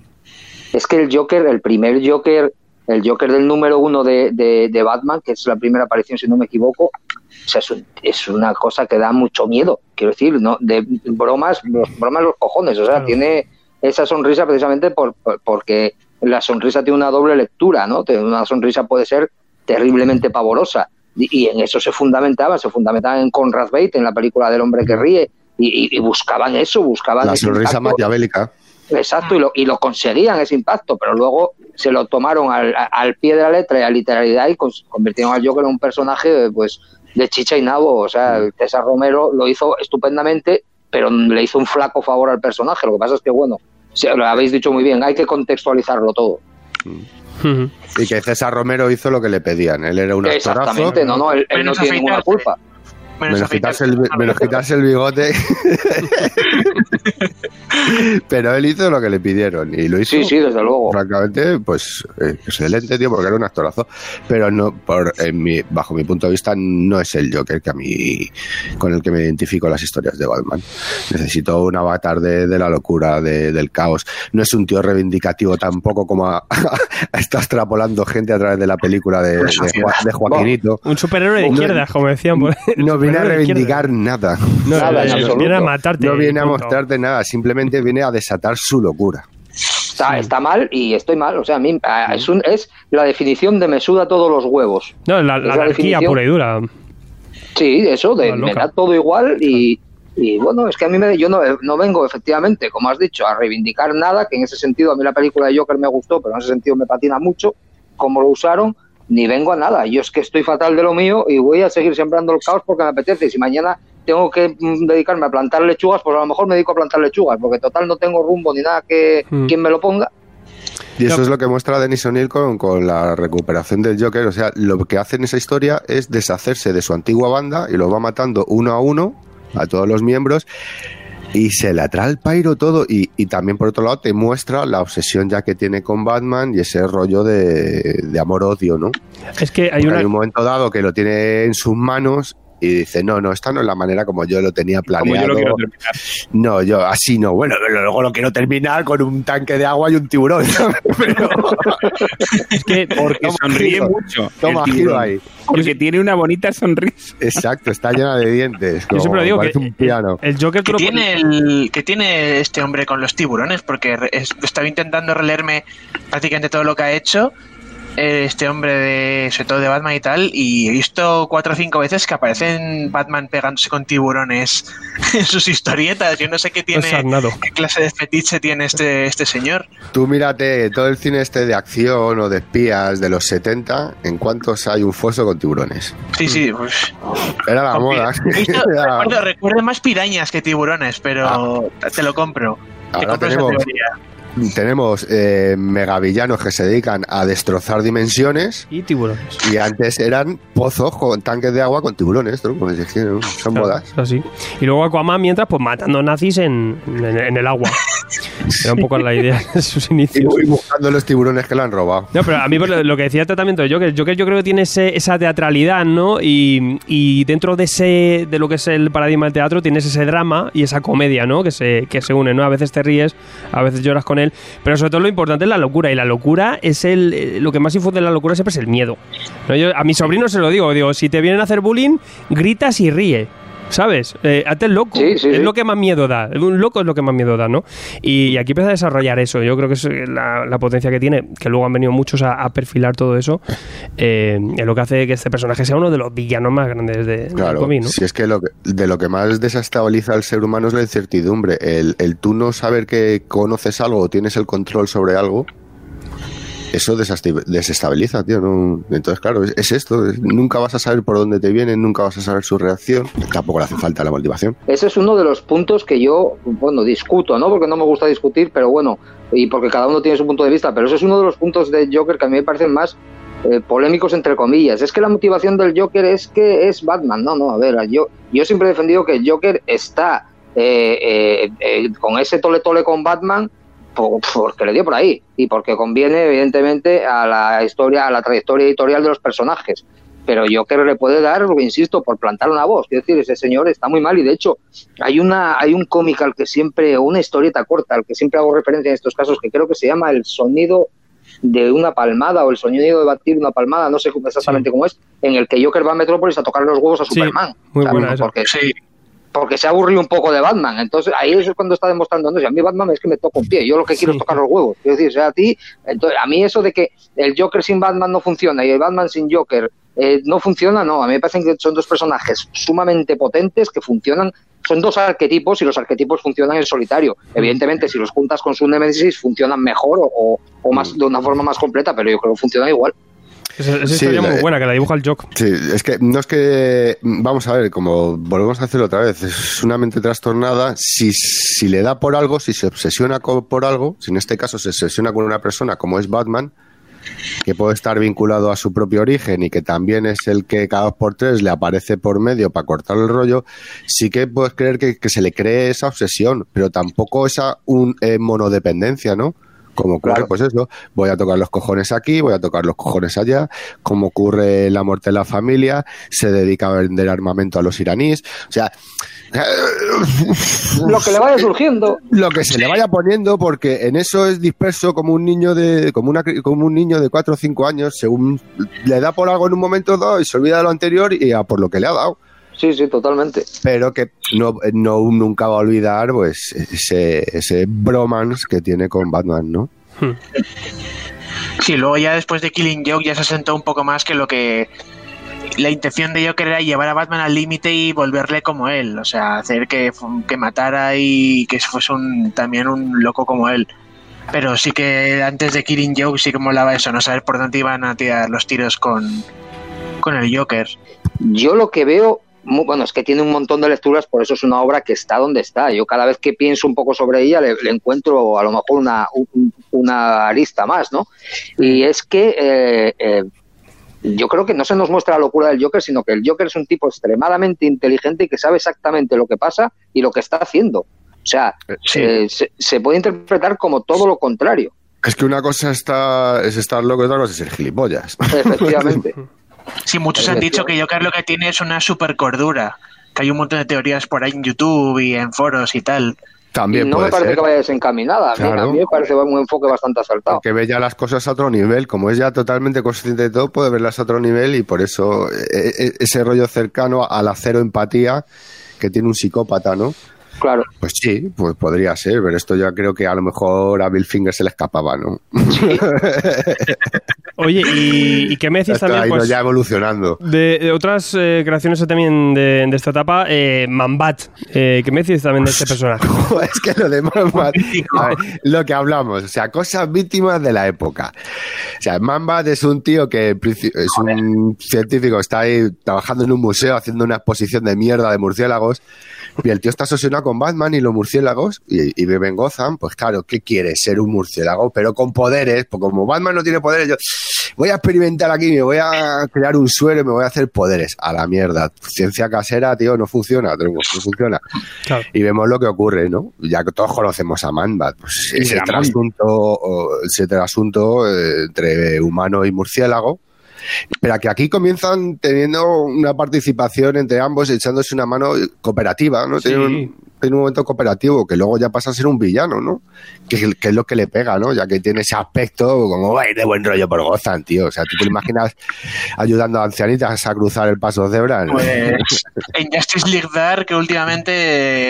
S5: Es que el Joker, el primer Joker, el Joker del número uno de, de, de Batman, que es la primera aparición, si no me equivoco, o sea, es, un- es una cosa que da mucho miedo. Quiero decir, no de bromas, los- bromas los cojones. O sea,
S1: Claro.
S5: tiene esa sonrisa precisamente por, por- porque la sonrisa tiene una doble lectura, ¿no? Una sonrisa puede ser terriblemente pavorosa. Y, y en eso se fundamentaba, se fundamentaban en Conrad Bate, en la película del hombre que ríe, y, y- y buscaban eso, buscaban
S3: La sonrisa maquiavélica.
S5: Exacto, y lo, y lo conseguían ese impacto, pero luego se lo tomaron al, al pie de la letra y a literalidad y convirtieron al Joker en un personaje pues de chicha y nabo. O sea, el César Romero lo hizo estupendamente, pero le hizo un flaco favor al personaje. Lo que pasa es que, bueno, se- lo habéis dicho muy bien, hay que contextualizarlo todo.
S1: Ujú.
S3: Y que César Romero hizo lo que le pedían. Él era un actorazo.
S5: Exactamente, no, no, él, él no tiene ninguna culpa.
S4: Menos
S3: Menos quitarse, el,
S4: afeitarse.
S3: menos quitarse el bigote. Pero él hizo lo que le pidieron y lo hizo.
S5: Sí, sí, desde luego.
S3: Francamente, pues eh, excelente, tío, porque era un actorazo. Pero no, por, en mi, bajo mi punto de vista, no es el Joker que a mí, con el que me identifico las historias de Batman. Necesito un avatar de, de la locura, de- del caos. No es un tío reivindicativo tampoco como ha, está extrapolando gente a través de la película de, de, Joa- de Joaquinito.
S1: Un superhéroe de izquierda, como decían.
S3: No viene a
S1: izquierda.
S3: reivindicar nada.
S1: No,
S5: Nada,
S1: viene a matarte.
S3: No viene a mostrarte nada, simplemente viene a desatar su locura.
S5: Está, está mal y estoy mal. O sea, a mí es, un- es la definición de me suda todos los huevos.
S1: No, la,
S5: Es
S1: la
S5: la
S1: anarquía
S5: definición.
S1: pura y dura.
S5: Sí, eso, de, me da todo igual y, y, bueno, es que a mí me, yo no, no vengo efectivamente, como has dicho, a reivindicar nada, que en ese sentido a mí la película de Joker me gustó, pero en ese sentido me patina mucho cómo lo usaron, ni vengo a nada. Yo es que estoy fatal de lo mío y voy a seguir sembrando el caos porque me apetece. Y si mañana tengo que mm, dedicarme a plantar lechugas, pues a lo mejor me dedico a plantar lechugas, porque total no tengo rumbo ni nada que
S1: Mm.
S5: quien me lo ponga.
S3: Y eso es lo que muestra Denis O'Neill con, con la recuperación del Joker. O sea, lo que hace en esa historia es deshacerse de su antigua banda y lo va matando uno a uno a todos los miembros y se le trae el pairo todo. Y, y también, por otro lado, te muestra la obsesión ya que tiene con Batman y ese rollo de, de amor-odio, ¿no?
S1: Es que hay una.
S3: hay un momento dado que lo tiene en sus manos y dice, no, no, esta no es la manera como yo lo tenía
S2: Como
S3: planeado.
S2: yo lo quiero terminar.
S3: No, yo así no. Bueno, luego lo quiero terminar con un tanque de agua y un tiburón. Pero,
S1: Es que
S2: Porque
S3: Toma
S2: sonríe
S3: giro.
S2: mucho.
S3: Toma
S2: el
S3: giro
S2: tiburón.
S3: ahí.
S2: Porque tiene una bonita sonrisa.
S3: Exacto, está llena de dientes.
S1: yo siempre
S3: como
S1: digo que
S3: un piano.
S1: el Joker tú
S4: ¿Qué
S1: lo
S4: tiene, el, ¿Qué tiene este hombre con los tiburones? Porque estaba intentando releerme prácticamente todo lo que ha hecho este hombre, de, sobre todo de Batman y tal, y he visto cuatro o cinco veces que aparecen Batman pegándose con tiburones en sus historietas. Yo no sé qué tiene,
S1: sarnado.
S4: qué clase de fetiche tiene este, este señor.
S3: Tú mírate todo el cine este de acción o de espías de los 70, ¿en cuántos hay un foso con tiburones?
S4: Sí, sí. pues,
S3: Era la moda.
S4: visto- recuerdo, recuerdo más pirañas que tiburones, pero te lo compro. Te
S3: Ahora tenemos. Tenemos eh, megavillanos que se dedican a destrozar dimensiones
S1: Y tiburones.
S3: y antes eran pozos con tanques de agua con tiburones, ¿no? Pues es que, ¿no? son
S1: Claro,
S3: modas.
S1: es así. Y luego Aquaman mientras, pues matando nazis en, en, en el agua. Era un poco la idea de sus
S3: Y
S1: inicios.
S3: voy buscando los tiburones que le han robado.
S1: No, pero a mí pues, lo lo que decía el tratamiento de Joker, Joker yo creo que tiene ese- esa teatralidad, ¿no? Y, y dentro de ese de lo que es el paradigma del teatro tienes ese drama y esa comedia, ¿no? Que se, que se une, ¿no? A veces te ríes, a veces lloras con él, pero sobre todo lo importante es la locura y la locura es el eh, lo que más infunde en la locura siempre es el miedo. ¿no? Yo, a mi sobrino se lo digo, digo, si te vienen a hacer bullying, gritas y ríe. ¿Sabes? Eh, hazte el loco.
S5: Sí, sí,
S1: es
S5: sí.
S1: lo que más miedo da. Un loco es lo que más miedo da, ¿no? Y, y aquí empieza a desarrollar eso. Yo creo que es eh, la, la potencia que tiene, que luego han venido muchos a, a perfilar todo eso, eh, es lo que hace que este personaje sea uno de los villanos más grandes de,
S3: Claro,
S1: ¿no?
S3: si es que, lo que- de lo que más desestabiliza al ser humano es la incertidumbre. El, el tú no saber que conoces algo o tienes el control sobre algo, eso desestabiliza, tío. ¿no? Entonces, claro, es, es esto. es- nunca vas a saber por dónde te vienen, nunca vas a saber su reacción. Tampoco le hace falta la motivación.
S5: Ese es uno de los puntos que yo, bueno, discuto, ¿no? Porque no me gusta discutir, pero bueno, y porque cada uno tiene su punto de vista, pero ese es uno de los puntos de Joker que a mí me parecen más eh, polémicos, entre comillas. Es que la motivación del Joker es que es Batman. No, no, a ver, yo, yo siempre he defendido que el Joker está eh, eh, eh, con ese tole tole con Batman porque le dio por ahí y porque conviene, evidentemente, a la historia, a la trayectoria editorial de los personajes. pero Joker le puede dar, insisto, por plantar una voz. Quiero decir, ese señor está muy mal y de hecho hay una hay un cómic al que siempre, una historieta corta al que siempre hago referencia en estos casos que creo que se llama El sonido de una palmada o el sonido de batir una palmada, no sé exactamente cómo es, en el que Joker va a Metrópolis a tocar los huevos a
S1: Sí,
S5: Superman.
S1: muy buena esa.
S5: porque, porque se ha aburrido un poco de Batman. Entonces ahí es cuando está demostrando, no, si a mí Batman es que me toca un pie, yo lo que quiero
S1: Sí.
S5: es tocar los huevos. Quiero decir, o sea, a ti, entonces, a mí eso de que el Joker sin Batman no funciona y el Batman sin Joker eh, no funciona, no, a mí me parecen que son dos personajes sumamente potentes que funcionan, son dos arquetipos y los arquetipos funcionan en solitario. Evidentemente, si los juntas con su Nemesis funcionan mejor o, o- o más de una forma más completa, pero yo creo que funcionan igual.
S1: Esa, esa
S3: Sí,
S1: historia
S3: la-
S1: muy buena, que la dibuja el Jock.
S3: Sí, es que no es que. Vamos a ver, como volvemos a hacerlo otra vez, es una mente trastornada. Si, si le da por algo, si se obsesiona por algo, si en este caso se obsesiona con una persona como es Batman, que puede estar vinculado a su propio origen y que también es el que cada dos por tres le aparece por medio para cortar el rollo, sí que puedes creer que, que se le cree esa obsesión, pero tampoco esa un, eh, monodependencia, ¿no? Como ocurre,
S5: Claro.
S3: pues eso, voy a tocar los cojones aquí, voy a tocar los cojones allá, como ocurre la muerte de la familia, se dedica a vender armamento a los iraníes, o sea,
S5: Lo que le vaya surgiendo.
S3: lo que se le vaya poniendo, porque en eso es disperso como un niño de, como una, como un niño de 4 o 5 años, según le da por algo en un momento dado y se olvida de lo anterior y a por lo que le ha dado.
S5: Sí, sí, totalmente.
S3: Pero que no, no nunca va a olvidar pues ese, ese bromance que tiene con Batman, ¿no?
S4: Sí, luego ya después de Killing Joke ya se asentó un poco más que lo que la intención de Joker era llevar a Batman al límite y volverle como él, o sea, hacer que, que matara y que fuese un, también un loco como él. Pero sí que antes de Killing Joke sí que molaba eso, no saber por dónde iban a tirar los tiros con, con el Joker.
S5: Yo lo que veo, bueno, es que tiene un montón de lecturas, por eso es una obra que está donde está. Yo cada vez que pienso un poco sobre ella le, le encuentro a lo mejor una, un- una arista más, ¿no? Y es que eh, eh, yo creo que no se nos muestra la locura del Joker, sino que el Joker es un tipo extremadamente inteligente y que sabe exactamente lo que pasa y lo que está haciendo. O sea,
S4: Sí.
S5: eh, se, se puede interpretar como todo lo contrario,
S3: Es que una cosa está, es estar loco y otra cosa es ser gilipollas.
S5: efectivamente.
S4: Sí, muchos han dicho que Joker lo que tiene es una super cordura, que hay un montón de teorías por ahí en YouTube y en foros y tal.
S3: También
S5: y no
S3: puede
S5: me parece
S3: ser.
S5: que vaya desencaminada. A mí-
S3: Claro.
S5: A mí me parece un enfoque bastante acertado.
S3: Que ve ya las cosas a otro nivel, como es ya totalmente consciente de todo, puede verlas a otro nivel y por eso eh, eh, ese rollo cercano a la cero empatía que tiene un psicópata, ¿no?
S5: Claro.
S3: Pues sí, pues podría ser, pero esto ya creo que a lo mejor a Bill Finger se le escapaba, ¿no?
S1: Oye, ¿y, y qué me decís
S3: Esto
S1: también?
S3: ha ido
S1: Pues,
S3: ya evolucionando.
S1: de, de otras eh, creaciones también de, de esta etapa, eh, Mambat. Eh, ¿Qué me decís también de este personaje?
S3: es que lo de Mambat, ver, lo que hablamos, o sea, cosas víctimas de la época. O sea, Mambat es un tío que es un científico, está ahí trabajando en un museo haciendo una exposición de mierda de murciélagos. Y el tío está obsesionado con Batman y los murciélagos y, y vive en Gotham. Pues claro, ¿qué quiere? Ser un murciélago, pero con poderes. Pues como Batman no tiene poderes, yo voy a experimentar aquí, me voy a crear un suero y me voy a hacer poderes. A la mierda. Ciencia casera, tío, no funciona, no funciona.
S1: Claro.
S3: Y vemos lo que ocurre, ¿no? Ya que todos conocemos a Manbat, pues ese trasunto, ese trasunto eh, entre humano y murciélago. Pero que aquí comienzan teniendo una participación entre ambos, echándose una mano cooperativa, ¿no?
S1: Sí.
S3: Tiene un momento cooperativo que luego ya pasa a ser un villano, ¿no? Que, es- que es lo que le pega, ¿no? Ya que tiene ese aspecto como "Va a ir de buen rollo por Gozan, tío. O sea, ¿tú te lo imaginas ayudando a ancianitas a cruzar el paso de cebra?
S4: Pues en Justice League Dark, que últimamente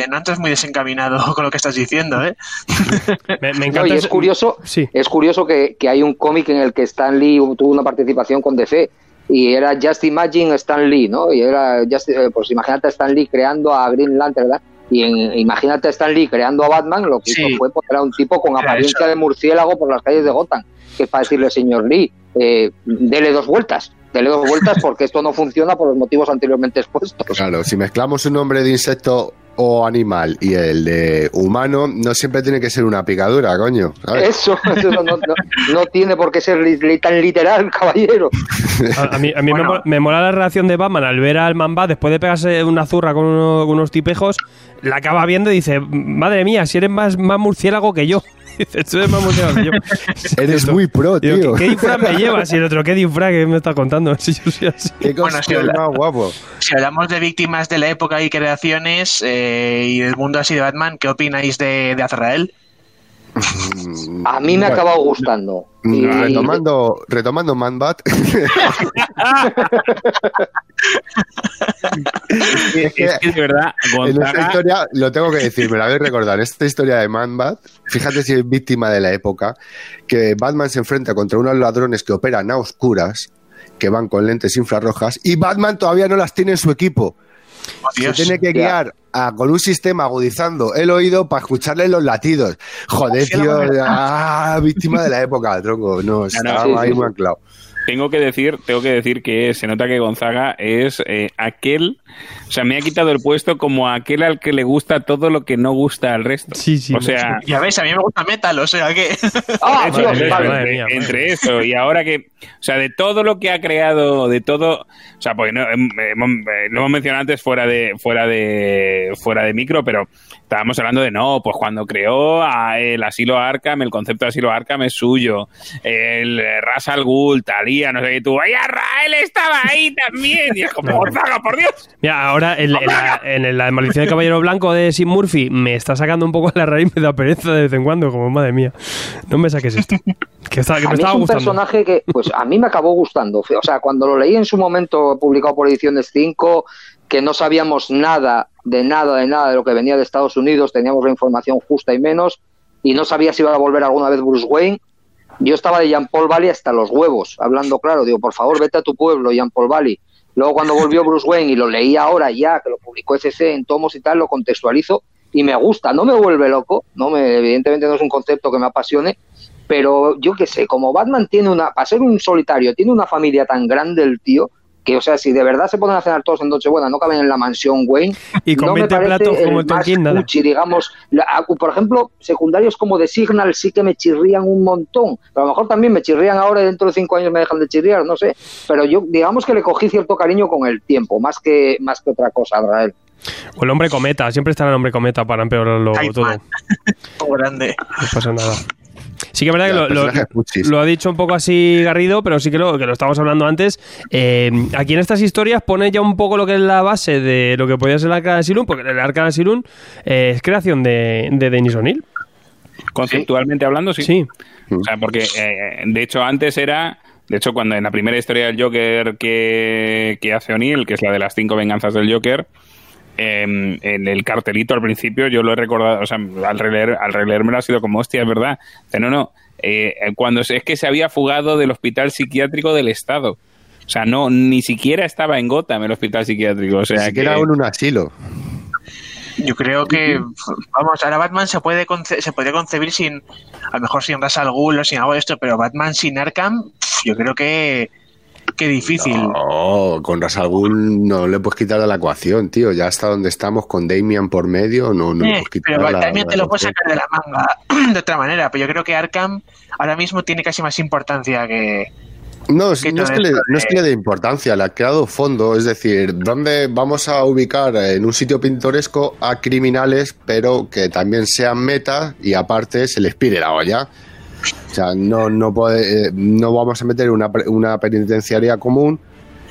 S4: eh, no andas muy desencaminado con lo que estás diciendo, ¿eh?
S1: Me, me
S5: No,
S1: encanta.
S5: y es
S1: ese-
S5: curioso,
S1: Sí.
S5: es curioso que, que hay un cómic en el que Stan Lee tuvo una participación con DC y era Just Imagine Stan Lee, ¿no? Y era, just, eh, pues imagínate a Stan Lee creando a Green Lantern, ¿verdad? Y en, imagínate a Stan Lee creando a Batman, lo que
S4: Sí.
S5: hizo fue poner a un tipo con apariencia de murciélago por las calles de Gotham, que es para decirle, señor Lee, eh, dele dos vueltas, dele dos vueltas porque esto no funciona por los motivos anteriormente expuestos.
S3: Claro, si mezclamos un nombre de insecto o animal y el de humano, no siempre tiene que ser una picadura, coño. ¿sabes?
S5: Eso, eso no, no- no tiene por qué ser li- li- tan literal, caballero.
S1: A, a mí, a mí me,
S4: Bueno.
S1: me mola la reacción de Batman al ver al Mamba después de pegarse una zurra con, uno- con unos tipejos. La acaba viendo y dice: Madre mía, si eres más, más murciélago que yo. Eres más museado que yo.
S3: Eres muy pro,
S1: Digo,
S3: tío.
S1: ¿Qué, qué disfraz me llevas? Y el otro, ¿qué disfraz que me está contando? Si yo soy así.
S3: Qué
S4: Bueno,
S3: más guapo.
S4: Si hablamos de víctimas de la época y creaciones eh, y del mundo así de Batman, ¿qué opináis de, de Azrael?
S5: A mí me ha
S3: bueno,
S5: acabado gustando.
S3: mm,
S5: Y-
S3: Retomando, retomando Man-Bat,
S2: Es que, es que de verdad,
S3: en esta historia, lo tengo que decir, me la voy a recordar, esta historia de Man-Bat, fíjate si es víctima de la época, que Batman se enfrenta contra unos ladrones que operan a oscuras, que van con lentes infrarrojas, y Batman todavía no las tiene en su equipo.
S4: Dios.
S3: Se tiene que guiar a- con un sistema agudizando el oído para escucharle los latidos. Joder, tío, ah, víctima de la época, tronco. No, estaba
S5: sí,
S3: ahí
S5: sí,
S3: muy anclado.
S2: tengo que decir, tengo que decir que se nota que Gonzaga es eh, aquel, o sea, me ha quitado el puesto como aquel al que le gusta todo lo que no gusta al resto.
S1: Sí, sí,
S2: O sea,
S4: Ya ves, a mí me gusta Metal, o sea que...
S5: Ah, vale.
S1: madre
S2: entre,
S1: mía,
S2: eso y ahora que, o sea, de todo lo que ha creado, de todo, o sea, pues no, hem- hemos, eh, lo hemos mencionado antes fuera de, fuera de, fuera de micro, pero estábamos hablando de no, pues cuando creó a el asilo Arkham, el concepto de asilo Arkham es suyo, el Ras al Ghul, Talía, no sé qué, tú, ¡ay, Rael estaba ahí también! Y es como, por Dios.
S1: Mira, ahora en, en la, en la maldición del caballero blanco de Sim Murphy me está sacando un poco la raíz, me da pereza de vez en cuando, como madre mía. No me saques esto. Que, está, que
S5: A
S1: me
S5: es un
S1: gustando.
S5: personaje que, pues a mí me acabó gustando. O sea, cuando lo leí en su momento publicado por Ediciones 5, que no sabíamos nada, de nada, de nada de lo que venía de Estados Unidos, teníamos la información justa y menos, y no sabía si iba a volver alguna vez Bruce Wayne. Yo estaba de Jean Paul Valley hasta los huevos, hablando claro. Digo, por favor, vete a tu pueblo, Jean Paul Valley. Luego, cuando volvió Bruce Wayne y lo leí ahora ya, que lo publicó ECC en tomos y tal, lo contextualizo y me gusta. No me vuelve loco, no me, evidentemente no es un concepto que me apasione, pero yo qué sé, como Batman tiene una, para ser un solitario, tiene una familia tan grande el tío, que o sea, si de verdad se ponen a cenar todos en Nochebuena, no caben en la mansión Wayne,
S1: Y con
S5: no me
S1: 20
S5: parece
S1: platos como el
S5: más cuchi, digamos, La- a- por ejemplo, secundarios como The Signal sí que me chirrían un montón, pero a lo mejor también me chirrían ahora y dentro de cinco años me dejan de chirriar, no sé, pero yo digamos que le cogí cierto cariño con el tiempo, más que, más que otra cosa, Israel.
S1: O el hombre cometa, siempre estará el hombre cometa para empeorarlo
S4: Ay,
S1: todo.
S4: grande.
S1: No pasa nada. Sí que es verdad que lo, ha dicho un poco así Garrido, pero sí que lo, que lo estábamos hablando antes. Eh, aquí en estas historias pone ya un poco lo que es la base de lo que podía ser el Arca de Asylum, porque el Arca de Asylum eh, es creación de, de Denis O'Neill.
S2: Conceptualmente hablando, sí.
S1: Sí.
S2: O sea, porque eh, de hecho antes era, de hecho cuando en la primera historia del Joker que, que hace O'Neill, que es la de las cinco venganzas del Joker, eh, en el cartelito al principio yo lo he recordado, o sea, al releer, al releérmelo ha sido como, hostia, es verdad. No, no, eh, cuando es que se había fugado del hospital psiquiátrico del Estado. O sea, no, ni siquiera estaba en Gotham el hospital psiquiátrico. O sea,
S3: Ni siquiera
S2: que-
S3: en un asilo.
S4: Yo creo que, vamos, ahora Batman se puede conce- se puede concebir sin, a lo mejor sin Ras al Ghul o sin algo de esto, pero Batman sin Arkham, yo creo que, que difícil.
S3: No, con Ras al Ghul no le puedes quitar de la ecuación, tío. Ya hasta donde estamos con Damian por medio, no, no le
S4: Eh,
S3: puedes quitar
S4: pero
S3: a la-
S4: también te lo puedes sacar de la manga de otra manera, pero yo creo que Arkham ahora mismo tiene casi más importancia que...
S3: No, no es que, le, no es que le dé importancia, le ha creado fondo, es decir, ¿dónde vamos a ubicar en un sitio pintoresco a criminales, pero que también sean meta y aparte se les pide la olla? O sea, no, no, puede, eh, no vamos a meter una, una penitenciaria común,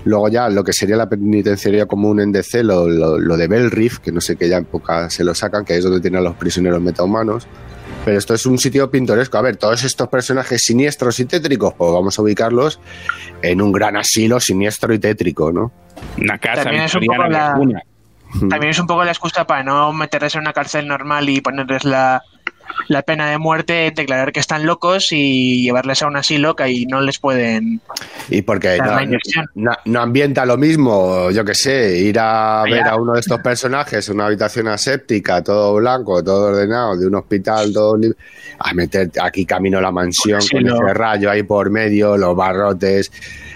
S3: luego ya lo que sería la penitenciaria común en DC, lo, lo, lo de Belriff, que no sé qué ya época se lo sacan, que es donde tienen a los prisioneros metahumanos. Pero esto es un sitio pintoresco. A ver, todos estos personajes siniestros y tétricos, pues vamos a ubicarlos en un gran asilo siniestro y tétrico, ¿no?
S2: una casa
S4: También es un poco la-. También es un poco la excusa para no meterles en una cárcel normal y ponerles la, la pena de muerte, declarar que están locos y llevarles a un asilo que ahí no les pueden
S3: Y porque no, no- no ambienta lo mismo, yo que sé, ir a ver a uno de estos personajes en una habitación aséptica, todo blanco, todo ordenado, de un hospital, todo li- a meter aquí camino a la mansión con ese rayo ahí por medio, los barrotes,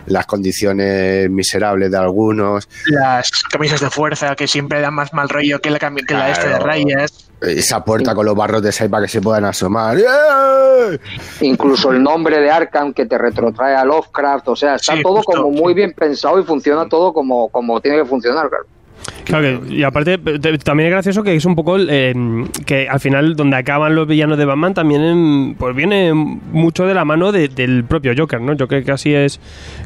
S3: las condiciones miserables de algunos,
S4: Las camisas de fuerza que siempre dan más mal rollo que la, que la este de rayas.
S3: Esa puerta con los barrotes ahí para que se puedan asomar. ¡Eh!
S5: Incluso el nombre de Arkham que te retrotrae a Lovecraft, o sea, está
S4: Sí,
S5: todo
S4: justo.
S5: como muy bien pensado y funciona todo como, como tiene que funcionar, claro.
S1: Claro, que- y aparte te- también es gracioso que es un poco eh, que al final donde acaban los villanos de Batman también em, pues viene mucho de la mano de- del propio Joker, ¿no? Joker casi es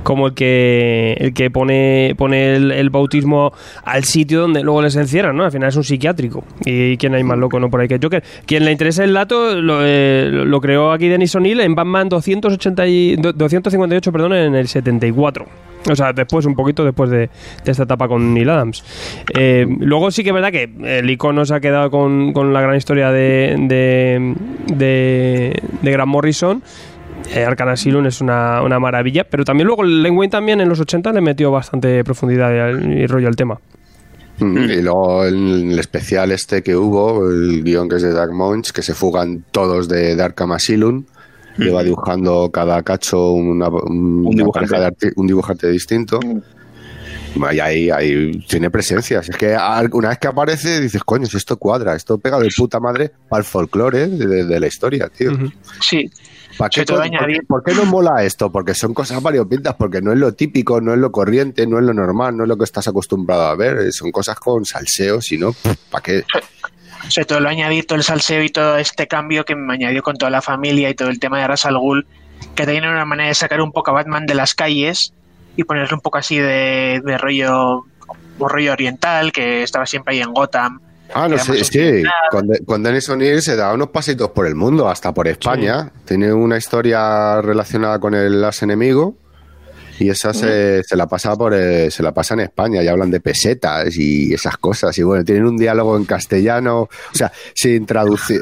S1: como el que el que pone pone el, el bautismo al sitio donde luego les encierran, ¿no? Al final es un psiquiátrico y quién hay más loco no por ahí que Joker. Quien le interese el dato lo, eh, lo creó aquí Dennis O'Neill en Batman 280 y- 258, perdón, en el 74. O sea, después, un poquito después de, de esta etapa con Neil Adams. Eh, luego sí que es verdad que el icono se ha quedado con, con la gran historia de, de, de, de Grant Morrison. Eh, Arkham Asylum es una, una maravilla, pero también luego Len Wayne también en los 80 le metió bastante profundidad y, y rollo al tema.
S3: Mm, Y luego el, el especial este que hubo, el guion que es de Dark Munch, que se fugan todos de, de Arkham Asylum. Le va dibujando cada cacho una, un,
S2: dibujante.
S3: pareja de arti- un dibujante distinto. Y ahí, ahí tiene presencias. Es que una vez que aparece dices, coño, si esto cuadra, esto pega de puta madre para el folclore de, de la historia, tío.
S4: Sí,
S3: ¿Para qué,
S4: todo
S3: por,
S4: añadir-
S3: qué- por qué no mola esto? Porque son cosas variopintas, porque no es lo típico, no es lo corriente, no es lo normal, no es lo que estás acostumbrado a ver. eh, Son cosas con salseo, si no, ¿para qué?
S4: sobre todo lo añadí todo el salseo y todo este cambio que me añadió con toda la familia y todo el tema de Ras al Ghul, que era una manera de sacar un poco a Batman de las calles y ponerle un poco así de, de rollo, un rollo oriental, que estaba siempre ahí en Gotham.
S3: Ah, no sé, sí. Con, De- con Dennis O'Neill se da unos pasitos por el mundo, hasta por España. Tiene una historia relacionada con el as enemigo. Y esa se, se la pasa por eh, se la pasa en España y hablan de pesetas y esas cosas. Y bueno, tienen un diálogo en castellano, o sea, sin traducir.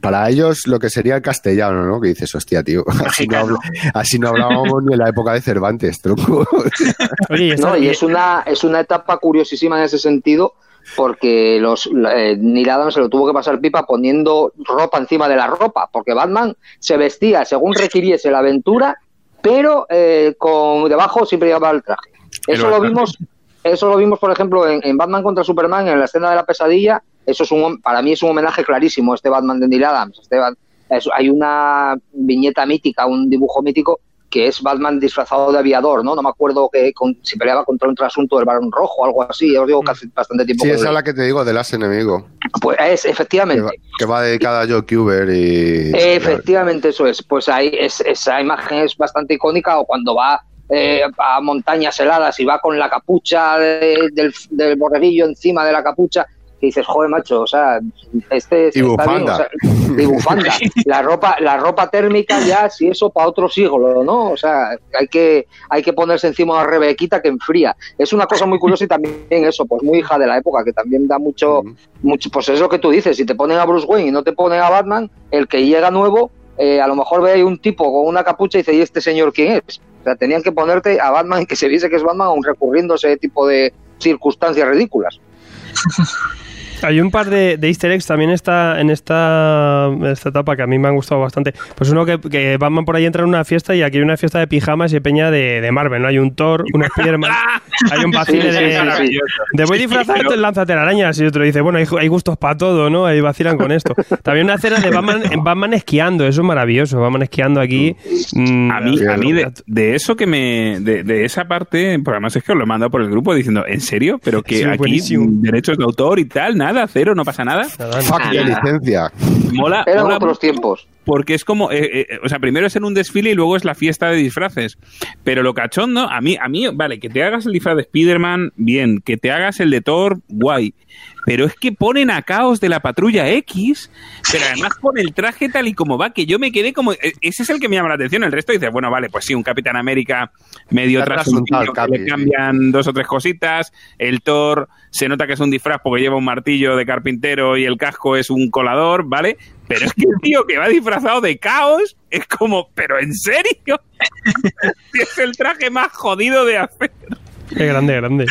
S3: Para ellos lo que sería el castellano, ¿no? Que dices, hostia, tío, así no, así no hablábamos ni en la época de Cervantes, tronco.
S1: Oye,
S5: No, y es una, es una etapa curiosísima en ese sentido, porque los eh, Neil Adams se lo tuvo que pasar pipa poniendo ropa encima de la ropa, porque Batman se vestía según requiriese la aventura, pero eh, con debajo siempre llevaba el traje. Eso
S2: El
S5: lo
S2: traje.
S5: vimos, eso lo vimos, por ejemplo, en, en Batman contra Superman, en la escena de la pesadilla. Eso es un, para mí es un homenaje clarísimo, este Batman de Neil Adams. Este es- hay una viñeta mítica, un dibujo mítico que es Batman disfrazado de aviador, ¿no? No me acuerdo que con- si peleaba contra un trasunto del Barón Rojo o algo así. Ya os digo que hace bastante tiempo
S3: Sí,
S5: que
S3: esa es la que te digo del as enemigo.
S5: Pues es,
S3: Que
S5: efectivamente.
S3: va, que va dedicada a Joe Cuber y.
S5: Efectivamente, eso es. Pues ahí es, esa imagen es bastante icónica o cuando va eh, a montañas heladas y va con la capucha de- del, del borreguillo encima de la capucha que dices, joder, macho, o sea, este
S3: Y
S5: está bien,
S3: bufanda.
S5: o sea, y bufanda. La ropa, la ropa térmica ya, si eso para otro siglo, ¿no? O sea, hay que, hay que ponerse encima una rebequita que enfría. Es una cosa muy curiosa y también eso, pues muy hija de la época, que también da mucho, mucho, pues es lo que tú dices, si te ponen a Bruce Wayne y no te ponen a Batman, el que llega nuevo, eh, a lo mejor ve ahí un tipo con una capucha y dice, ¿y este señor quién es? O sea, tenían que ponerte a Batman y que se viese que es Batman aun recurriendo a ese tipo de circunstancias ridículas.
S1: Hay un par de, de easter eggs también está en esta, en esta etapa que a mí me han gustado bastante. Pues uno que, que Batman por ahí entra en una fiesta y aquí hay una fiesta de pijamas y peña de, de Marvel, ¿no? Hay un Thor, un Spiderman, hay un vacile
S5: Sí, sí,
S1: de,
S5: sí, sí.
S1: de voy disfrazado, lánzate arañas y otro dice, bueno, hay, hay gustos para todo, ¿no? Ahí vacilan con esto. También una escena de Batman, Batman esquiando, eso es maravilloso, Batman esquiando aquí. mm,
S2: A mí, a mí de, eso que me. De, de esa parte, por además es que os lo he mandado por el grupo diciendo, ¿en serio? Pero que
S1: Sí,
S2: aquí
S1: buenísimo.
S2: derechos de autor y tal, nada, cero, no pasa nada.
S1: Nada,
S3: Fuck
S5: Ah,
S3: de
S5: nada.
S3: licencia.
S2: Mola,
S5: Eran
S2: mola
S5: otros tiempos.
S2: Porque es como, eh, eh, o sea, primero es en un desfile y luego es la fiesta de disfraces. Pero lo cachondo, a mí, a mí, vale, que te hagas el disfraz de Spider-Man, bien, que te hagas el de Thor, guay. Pero es que ponen a Caos de la Patrulla X, pero además con el traje tal y como va, que yo me quedé como... eh, Ese es el que me llama la atención. El resto dice, bueno, vale, pues sí, un Capitán América medio trasuntillo
S3: el
S2: que le cambian dos o tres cositas. El Thor se nota que es un disfraz porque lleva un martillo de carpintero y el casco es un colador, ¿vale? Pero es que el tío que va disfrazado de caos es como, ¿pero en serio? es el traje más jodido de hacer.
S1: Qué grande, grande.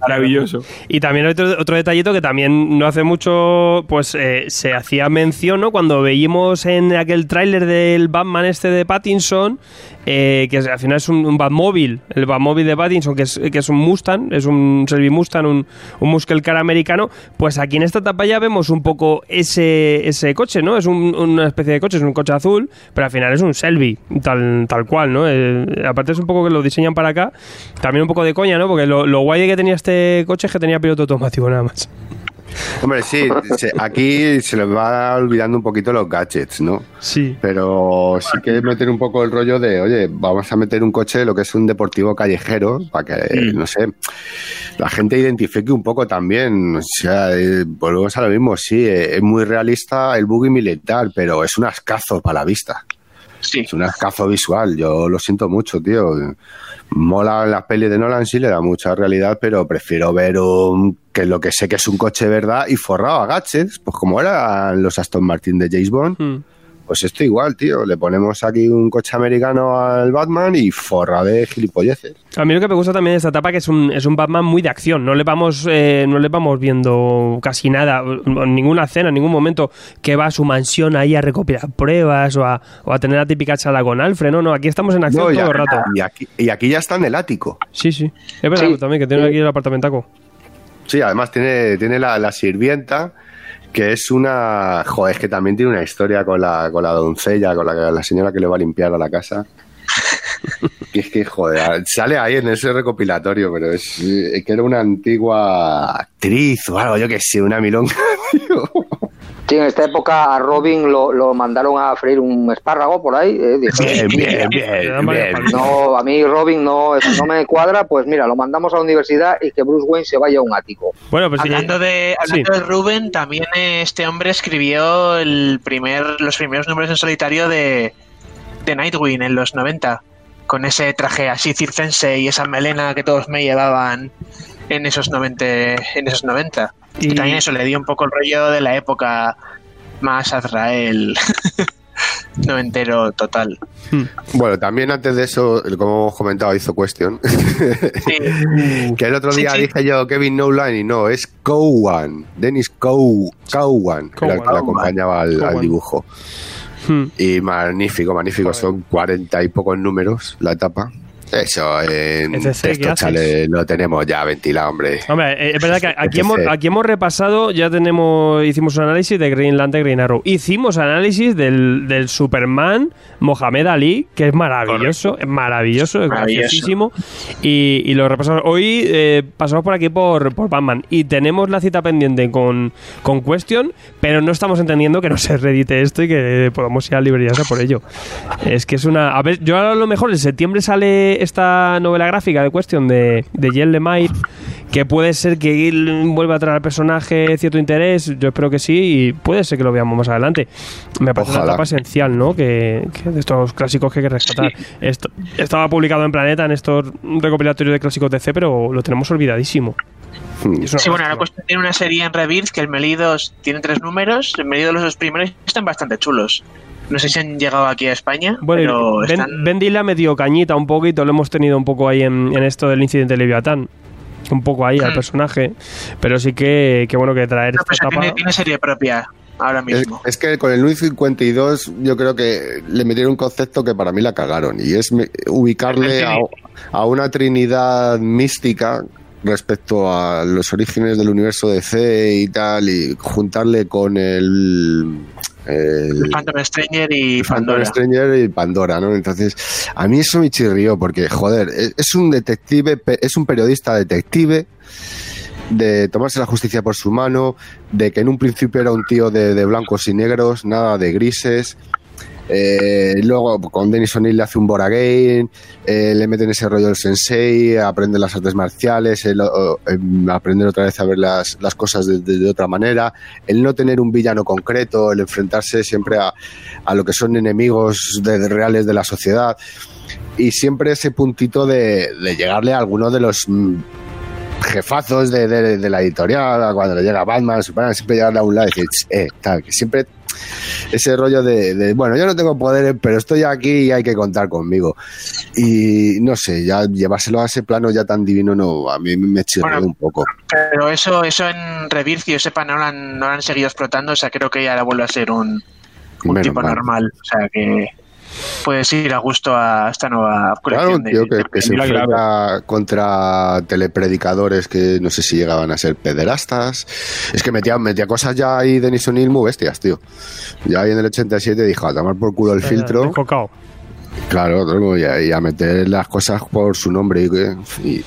S2: Maravilloso.
S1: Y también otro, otro detallito que también no hace mucho, pues eh, se hacía mención, ¿no? Cuando veíamos en aquel tráiler del Batman este de Pattinson, eh, que al final es un, un Batmóvil, el Batmóvil de Battinson, que es, que es un Mustang, es un Shelby Mustang, un, un muscle car americano, pues aquí en esta etapa ya vemos un poco ese, ese coche, ¿no? Es un- una especie de coche, es un coche azul, pero al final es un Shelby, tal, tal cual, ¿no? Eh, aparte es un poco que lo diseñan para acá, también un poco de coña, ¿no? Porque lo, lo guay que tenía este coche es que tenía piloto automático nada más.
S3: Hombre, sí, aquí se les va olvidando un poquito los gadgets, ¿no?
S1: Sí.
S3: Pero sí que meter un poco el rollo de, oye, vamos a meter un coche, lo que es un deportivo callejero, para que, no sé, la gente identifique un poco también. O sea, eh, volvemos a lo mismo, sí, eh, es muy realista el buggy militar, pero es un ascazo para la vista.
S4: Sí.
S3: Es un ascazo visual, yo lo siento mucho, tío. Mola las pelis de Nolan, sí le da mucha realidad, pero prefiero ver un, que lo que sé que es un coche verdad y forrado a gadgets, pues como eran los Aston Martin de James Bond.
S1: Mm.
S3: Pues esto igual, tío. Le ponemos aquí un coche americano al Batman y forra de gilipolleces.
S1: A mí lo que me gusta también de esta etapa que es un, es un Batman muy de acción. No le vamos, eh, no le vamos viendo casi nada, ninguna escena, en ningún momento que va a su mansión ahí a recopilar pruebas o a, o a tener la típica charla con Alfred. No, no, aquí estamos en acción
S3: No,
S1: todo el rato.
S3: y aquí, y aquí ya está en el ático.
S1: Sí, sí. Es verdad
S5: Sí.
S1: también que tiene aquí el apartamentaco.
S3: Sí, además tiene, tiene la, la sirvienta, que es una. Joder, es que también tiene una historia con la, con la doncella, con la, la señora que le va a limpiar a la casa. Y es que, joder, sale ahí en ese recopilatorio, pero es eh, que era una antigua actriz o algo, yo que sé, una milonga.
S5: Sí, en esta época a Robin lo, lo mandaron a freír un espárrago por ahí. eh,
S3: Bien, bien, bien, bien.
S5: No, a mí Robin no, eso no me cuadra, pues mira, lo mandamos a la universidad y que Bruce Wayne se vaya a un ático.
S1: Bueno, pues sí.
S4: Hablando de, hablando
S1: sí.
S4: de Ruben, también este hombre escribió el primer, los primeros números en solitario de, de Nightwing en los 90, con ese traje así circense y esa melena que todos me llevaban en esos 90. En esos 90. Y,
S1: Y-
S4: también eso le dio un poco el rollo de la época más Azrael noventero total.
S3: Bueno, también antes de eso, como hemos comentado, hizo Question.
S4: Sí.
S3: que el otro día
S4: sí.
S3: dije yo Kevin Nolan y no, es Cowan. Dennis Cow, Cowan, que era el que le
S1: Cowan.
S3: acompañaba al, dibujo.
S1: Hmm.
S3: Y magnífico, magnífico. Son cuarenta y pocos números la etapa. Eso en
S1: ECC, ¿qué
S3: texto
S1: haces?
S3: chale lo tenemos ya ventilado, hombre.
S1: Hombre, eh, es verdad que aquí hemos, aquí hemos repasado, ya tenemos, hicimos un análisis de Green Lantern, Green Arrow. Hicimos análisis del, del Superman Mohamed Ali, que es maravilloso, es maravilloso, es graciosísimo. Y, y lo repasamos. Hoy eh, pasamos por aquí por, por Batman y tenemos la cita pendiente con, con Question, pero no estamos entendiendo que no se reedite esto y que podamos ir a librerías a por ello. Es que es una... A ver, yo a lo mejor en septiembre sale esta novela gráfica de Question de, de Lemire, que puede ser que él vuelva a traer al personaje cierto interés, yo espero que sí, y puede ser que lo veamos más adelante. Me parece una
S3: Ojalá.
S1: etapa esencial, ¿no? Que, que de estos clásicos que hay que rescatar. Esto, estaba publicado en Planeta, en estos recopilatorios de clásicos DC, pero lo tenemos olvidadísimo. Una
S4: Sí, bueno, la
S1: lástima.
S4: cuestión tiene una serie en Rebirth que el Melidos tiene tres números. El Melidos los dos primeros están bastante chulos. No sé si han llegado aquí a España,
S1: Bueno,
S4: pero
S1: Ben,
S4: están...
S1: Ben metió cañita un poquito, lo hemos tenido un poco ahí en, en esto del incidente Leviatán. Un poco ahí al
S4: Hmm.
S1: personaje. Pero sí que, que bueno que traer
S4: No,
S1: esta etapa.
S4: tiene, tiene serie propia ahora
S3: Es,
S4: mismo.
S3: es que con el Luis 52 yo creo que le metieron un concepto que para mí la cagaron y es ubicarle a, a una trinidad mística respecto a los orígenes del universo DC y tal y juntarle con el, el
S4: Phantom Stranger y Pandora.
S3: Stranger y Pandora, ¿no? Entonces, a mí eso me chirrió porque, joder, es, es un detective, es un periodista detective de tomarse la justicia por su mano, de que en un principio era un tío de, de blancos y negros, nada de grises. Eh, luego con Dennis O'Neill le hace un Boragain, eh, le meten ese rollo del sensei, aprende las artes marciales, el, em, aprender otra vez a ver las, cosas de, otra manera, el no tener un villano concreto, el enfrentarse siempre a, a lo que son enemigos reales de la sociedad. Y siempre ese puntito de, llegarle a alguno de los mm, jefazos de, de- la editorial, cuando le llega Batman, Superman, siempre llegarle a un lado y decir, "Ch, eh, tal, que siempre ese rollo de, de, bueno, yo no tengo poderes, pero estoy aquí y hay que contar conmigo. Y no sé, ya llevárselo a ese plano ya tan divino, no, a mí me chirrió
S4: Bueno,
S3: un poco.
S4: Pero eso, eso en Rebirth, yo sepa, no lo, han, no lo han seguido explotando. O sea, creo que ya vuelve a ser un, un tipo
S3: mal.
S4: normal. O sea, que puedes ir a gusto a esta nueva
S3: Claro,
S4: colección.
S3: un tío
S4: de-
S3: que, que se
S2: claro.
S3: enfrenta contra telepredicadores que no sé si llegaban a ser pederastas. Es que metía, metía cosas ya ahí Denis O'Neill muy bestias, tío. Ya ahí en el 87 dijo a tomar por culo el filtro.
S1: Descocao.
S3: Claro, y a, y a meter las cosas por su nombre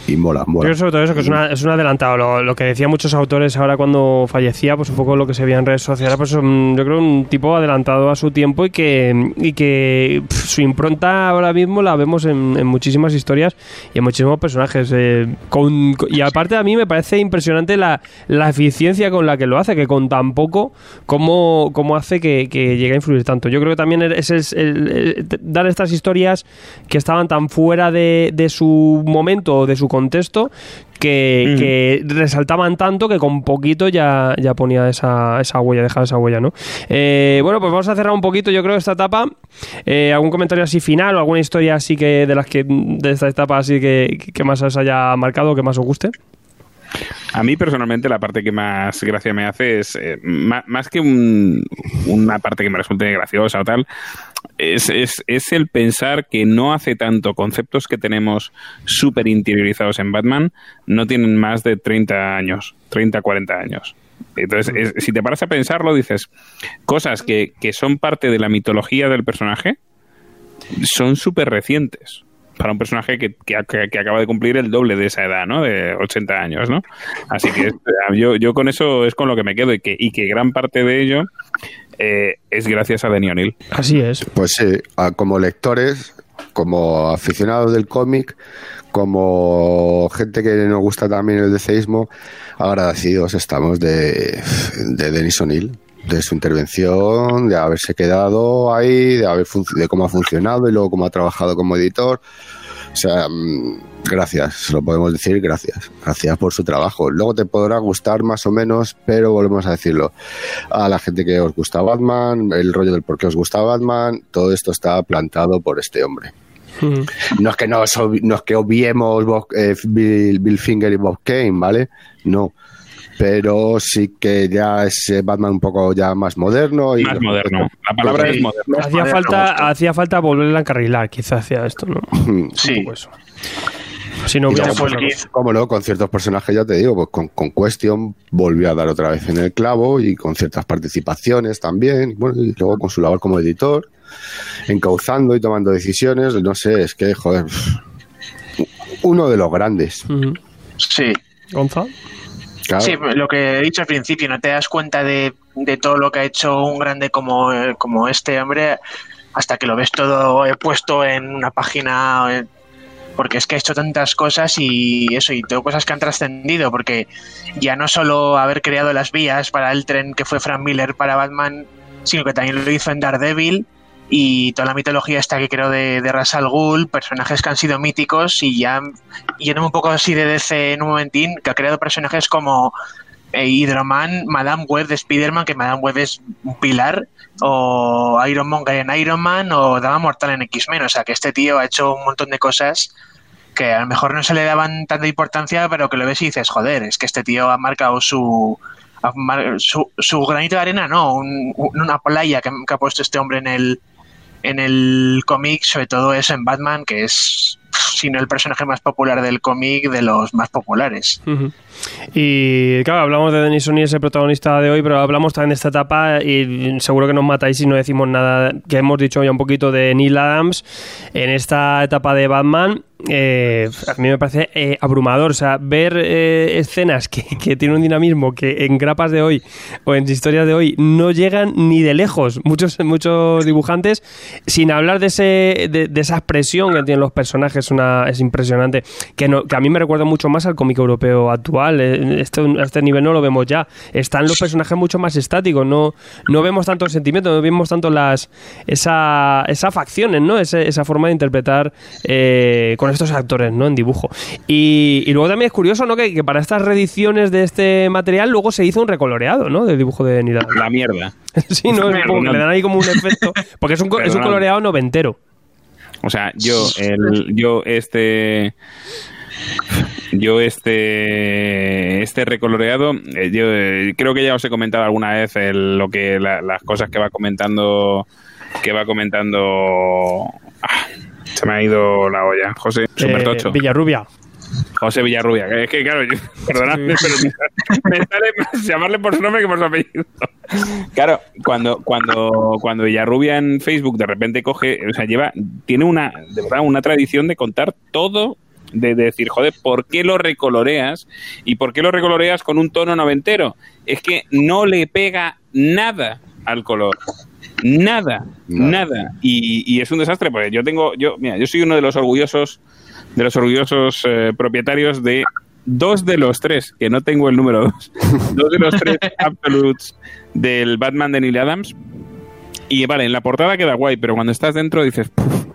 S3: y, mola,
S1: Yo
S3: mola.
S1: creo sobre todo eso, que es, es un adelantado. Lo, que decían muchos autores ahora cuando fallecía, pues un poco lo que se veía en redes sociales, pues mm, yo creo un tipo adelantado a su tiempo y que, pf, su impronta ahora mismo la vemos en, muchísimas historias y en muchísimos personajes. eh, y aparte a mí me parece impresionante la, eficiencia con la que lo hace, que con tan poco, cómo, hace que, que llegue a influir tanto. Yo creo que también es el- dar estas historias que estaban tan fuera de, de su momento o de su contexto que, que resaltaban tanto que con poquito ya, ya ponía esa, esa huella, dejaba esa huella, ¿no? Eh, bueno, pues vamos a cerrar un poquito, yo creo, esta etapa. Eh, ¿Algún comentario así final o alguna historia así que de las que de esta etapa así que, que más os haya marcado, que más os guste?
S2: A mí personalmente la parte que más gracia me hace es, eh, ma- más que un- una parte que me resulte graciosa o tal, es, es, es el pensar que no hace tanto conceptos que tenemos súper interiorizados en Batman, no tienen más de 30 años, 30, 40 años. Entonces, es- si te paras a pensarlo, dices, cosas que, que son parte de la mitología del personaje son súper recientes para un personaje que, que, que- acaba de cumplir el doble de esa edad, ¿no? De 80 años, ¿no? Así que yo, yo con eso es con lo que me quedo y que, y que gran parte de ello eh, es gracias a Denny O'Neill.
S1: Así es.
S3: Pues sí, como lectores, como aficionados del cómic, como gente que nos gusta también el deseísmo, agradecidos estamos de, de Denis O'Neill, de su intervención, de haberse quedado ahí, de, haber de cómo ha funcionado y luego cómo ha trabajado como editor. O sea, mm, gracias, se lo podemos decir, gracias. Gracias por su trabajo. Luego te podrá gustar más o menos, pero volvemos a decirlo. A la gente que os gusta Batman, el rollo del por qué os gusta Batman, todo esto está plantado por este hombre.
S1: Ujú.
S3: No es que, obvi- no es que obviemos Bob- eh, Bill, Bill Finger y Bob Kane, ¿vale? No. Pero sí que ya es eh, Batman un poco ya más moderno. Y
S2: Más moderno. La palabra
S4: Sí.
S2: es moderno.
S1: Hacía
S4: moderno,
S1: falta, hacía falta volverle a encarrilar, quizás hacia esto, ¿no?
S4: Sí.
S1: eso. Si no hubiera
S4: Keith.
S3: Como no, con ciertos personajes, ya te digo, pues con, con Question volvió a dar otra vez en el clavo y con ciertas participaciones también. y Bueno, y luego con su labor como editor, encauzando y tomando decisiones. No sé, es que, joder, uno de los grandes.
S4: Sí.
S1: Gonza.
S4: Sí, lo que he dicho al principio, no te das cuenta de, de todo lo que ha hecho un grande como, como este hombre hasta que lo ves todo puesto en una página, eh, porque es que ha hecho tantas cosas y eso, y todo cosas que han trascendido, porque ya no solo haber creado las vías para el tren que fue Frank Miller para Batman, sino que también lo hizo en Daredevil y toda la mitología esta que creó de, de Ra's al personajes que han sido míticos y ya yéndome un poco así de DC en un momentín, que ha creado personajes como eh, Hydroman, Madame Web de Spider-Man, que Madame Web es un pilar, o Iron Monger en Iron Man, o Dama Mortal en X-Men. O sea, que este tío ha hecho un montón de cosas que a lo mejor no se le daban tanta importancia, pero que lo ves y dices, joder, es que este tío ha marcado su, su, granito de arena, no, un- una playa que, que ha puesto este hombre en el, en el cómic, sobre todo eso en Batman, que es, si no el personaje más popular del cómic, de los más populares.
S1: Y claro, hablamos de Denis O'Neill, ese protagonista de hoy, pero hablamos también de esta etapa y seguro que nos matáis si no decimos nada, que hemos dicho ya un poquito de Neil Adams en esta etapa de Batman. eh, a mí me parece eh, abrumador, o sea, ver eh, escenas que, que tienen un dinamismo que en grapas de hoy o en historias de hoy no llegan ni de lejos muchos, muchos dibujantes, sin hablar de, ese, de, de esa expresión que tienen los personajes, una, es impresionante, que, no, que a mí me recuerda mucho más al cómic europeo actual, eh, este, a este nivel no lo vemos ya, están los personajes mucho más estáticos, no, no vemos tanto sentimiento, no vemos tanto las esa, esa facciones, ¿no? Ese- esa forma de interpretar eh, con estos actores, ¿no? En dibujo. Y, y luego también es curioso, ¿no? Que, que para estas reediciones de este material luego se hizo un recoloreado, ¿no? Del dibujo de Nidal.
S2: La mierda.
S1: sí, ¿no? Es poco que le dan ahí como un efecto. Porque es un, es un coloreado noventero.
S2: O sea, yo, el, yo este, yo este, este recoloreado, eh, yo eh, creo que ya os he comentado alguna vez el- lo que la- las cosas que va comentando que va comentando. Ah, se me ha ido la olla. José,
S1: Eh. Villarrubia.
S2: José Villarrubia. que Es que, claro, yo- perdonadme, pero me sale más llamarle por su nombre que por su apellido. Claro, cuando, cuando, cuando Villarrubia en Facebook de repente coge, o sea, lleva, tiene una, de verdad, una tradición de contar todo, de, de decir, joder, ¿por qué lo recoloreas? ¿Y por qué lo recoloreas con un tono noventero? Es que no le pega nada al color. Nada,
S3: Nada.
S2: nada. Y, y es un desastre, porque yo tengo, yo, mira, yo soy uno de los orgullosos, de los orgullosos eh, propietarios de dos de los tres, que no tengo el número dos, dos de los tres absolutes del Batman de Neil Adams. Y vale, en la portada queda guay, pero cuando estás dentro dices, "Puf,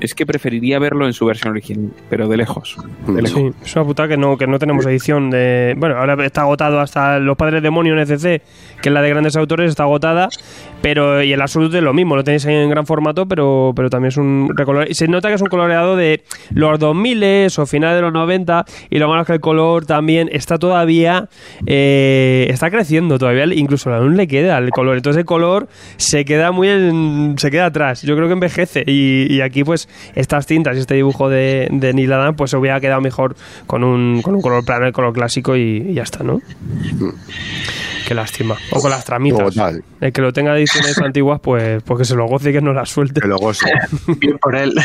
S2: es que preferiría verlo en su versión original, pero de lejos. De lejos.
S1: Sí, es una putada que no, que no tenemos edición de. Bueno, ahora está agotado hasta Los Padres Demonio en ECC, que es la de grandes autores, está agotada. Pero, y el Absolute es lo mismo, lo tenéis en gran formato, pero, pero también es un recolor. Y se nota que es un coloreado de los 2000 o finales de los 90. Y lo malo es que el color también está todavía. eh, está creciendo todavía, incluso aún le queda el color. Entonces el color se queda muy en- se queda atrás. Yo creo que envejece. Y, y aquí, pues, estas tintas y este dibujo de, de Neil Adams, pues se hubiera quedado mejor con un, con un color plano, el color clásico y, y ya está, ¿no? Qué lástima. O con las tramitas.
S3: Total.
S1: El que lo tenga de ediciones antiguas, pues, pues que se lo goce y que no la suelte.
S3: Que lo goce.
S4: Bien por él.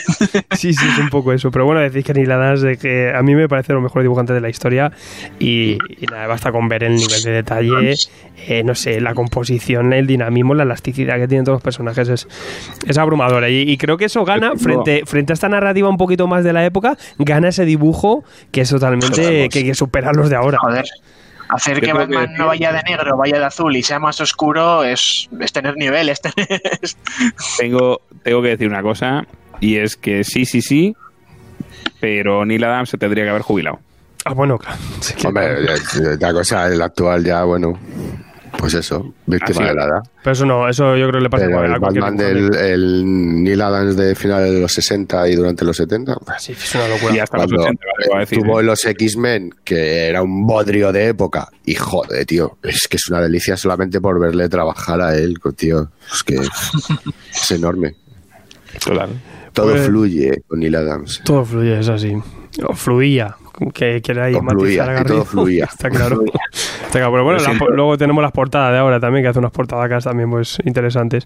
S1: Sí, sí, es un poco eso. Pero bueno, decís que Neil Adams, de que a mí me parece lo mejor dibujante de la historia. Y, y nada, basta con ver el nivel de detalle, eh, no sé, la composición, el dinamismo, la elasticidad que tienen todos los personajes es, es abrumadora. Y, y creo que eso gana, frente, frente a esta narrativa un poquito más de la época, gana ese dibujo que es totalmente.
S2: Totalmente.
S1: que, que supera los de ahora.
S4: Joder. Hacer que Batman
S2: decir-
S4: no vaya de negro, vaya de azul y sea más oscuro es, es tener nivel, es tener...
S2: Tengo, tengo que decir una cosa, y es que sí, sí, sí, pero Neil Adams se tendría que haber jubilado.
S1: Ah, bueno, claro. Sí que-
S3: Hombre, eh, la cosa, el actual ya, bueno, pues eso, víctima de la edad.
S1: Pero eso no, eso yo creo que le pasa
S3: Pero
S1: a
S3: el
S1: cualquier
S3: Batman del el Neil Adams de finales de los 60 y durante los 70,
S1: Sí, es una locura.
S2: Y hasta los
S3: cuando
S2: 80, vale, a decir,
S3: tuvo
S2: ¿eh?
S3: los X-Men, que era un bodrio de época, y joder, tío, es que es una delicia solamente por verle trabajar a él, tío. Es que es enorme.
S2: Total.
S3: Todo
S1: Pues-
S3: fluye con Neil Adams.
S1: Todo fluye, es así. O fluía, que ahí
S3: Todo
S1: matizar
S3: fluía,
S1: a Garrido.
S3: todo fluía.
S1: Está claro. Está claro. Pero bueno, la- luego tenemos las portadas de ahora también, que hace unas portadas también pues interesantes.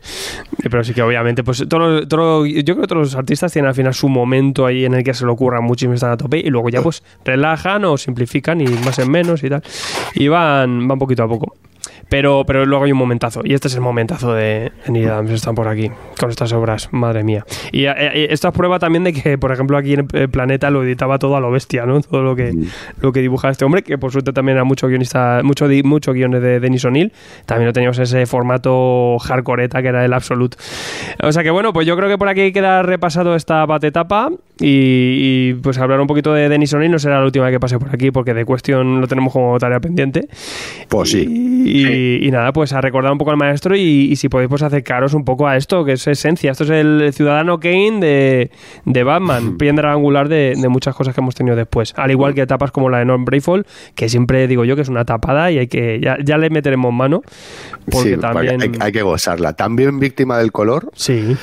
S1: Eh, Pero sí que obviamente, pues todo, todo yo creo que todos los artistas tienen al final su momento ahí en el que se lo ocurran muchísimo y están a tope y luego ya pues relajan o simplifican y más en menos y tal. Y van, van poquito a poco. Pero, pero luego hay un momentazo, y este es el momentazo de Neil Adams, están por aquí, con estas obras, madre mía. Y eh, eh, esto es prueba también de que, por ejemplo, aquí en el Planeta lo editaba todo a lo bestia, ¿no? Todo lo que, lo que dibujaba este hombre, que por suerte también era mucho guionista, mucho, mucho guiones de Denis O'Neill. También lo teníamos en ese formato hardcoreeta que era el Absolute. O sea que bueno, pues yo creo que por aquí queda repasado esta etapa y, y, pues hablar un poquito de Denis O'Neill no será la última vez que pase por aquí porque de cuestión lo tenemos como tarea pendiente.
S3: Pues sí.
S1: Y, y- y nada, pues a recordar un poco al maestro y, y si podéis pues acercaros un poco a esto, que es esencia. Esto es el ciudadano Kane de, de Batman, piedra angular de, de muchas cosas que hemos tenido después. Al igual que etapas como la de Norm Brayfall, que siempre digo yo que es una tapada y hay que ya, ya le meteremos mano. Porque
S3: Sí,
S1: también...
S3: hay, hay que gozarla. También víctima del color,
S1: Sí,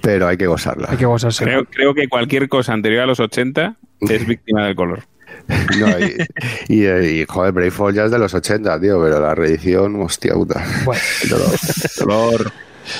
S3: pero hay que gozarla.
S1: hay que gozarse.
S2: Creo, creo que cualquier cosa anterior a los 80 es víctima del color.
S3: No, y, y, y, joder, Brayfall ya es de los 80, tío, pero la reedición, hostia puta.
S1: Bueno,
S2: Dolor.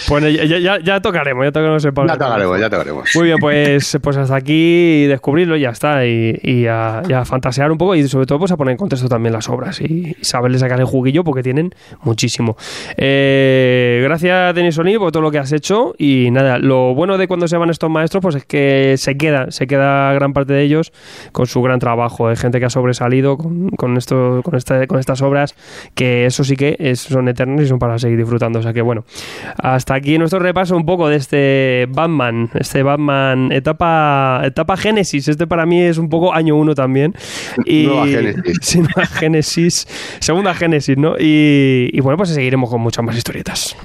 S1: Pues ya, ya- tocaremos, ya tocaremos el Pablo.
S3: Ya tocaremos, ya tocaremos.
S1: Muy bien, pues, pues hasta aquí descubrirlo y ya está. Y, y a, y a fantasear un poco y sobre todo pues a poner en contexto también las obras y, saberle sacar el juguillo porque tienen muchísimo. Eh, gracias, Denis O'Neill, por todo lo que has hecho. Y nada, lo bueno de cuando se van estos maestros pues es que se queda, se queda gran parte de ellos con su gran trabajo. Hay gente que ha sobresalido con, con, esto, con, esta- con estas obras que eso sí que es- son eternas y son para seguir disfrutando. O sea que bueno, hasta aquí nuestro repaso un poco de este Batman, este Batman etapa etapa Génesis. Este para mí es un poco año uno también. Y,
S3: Nueva Génesis.
S1: Sí, nueva Génesis, segunda Génesis, ¿no? Y, y bueno, pues seguiremos con muchas más historietas.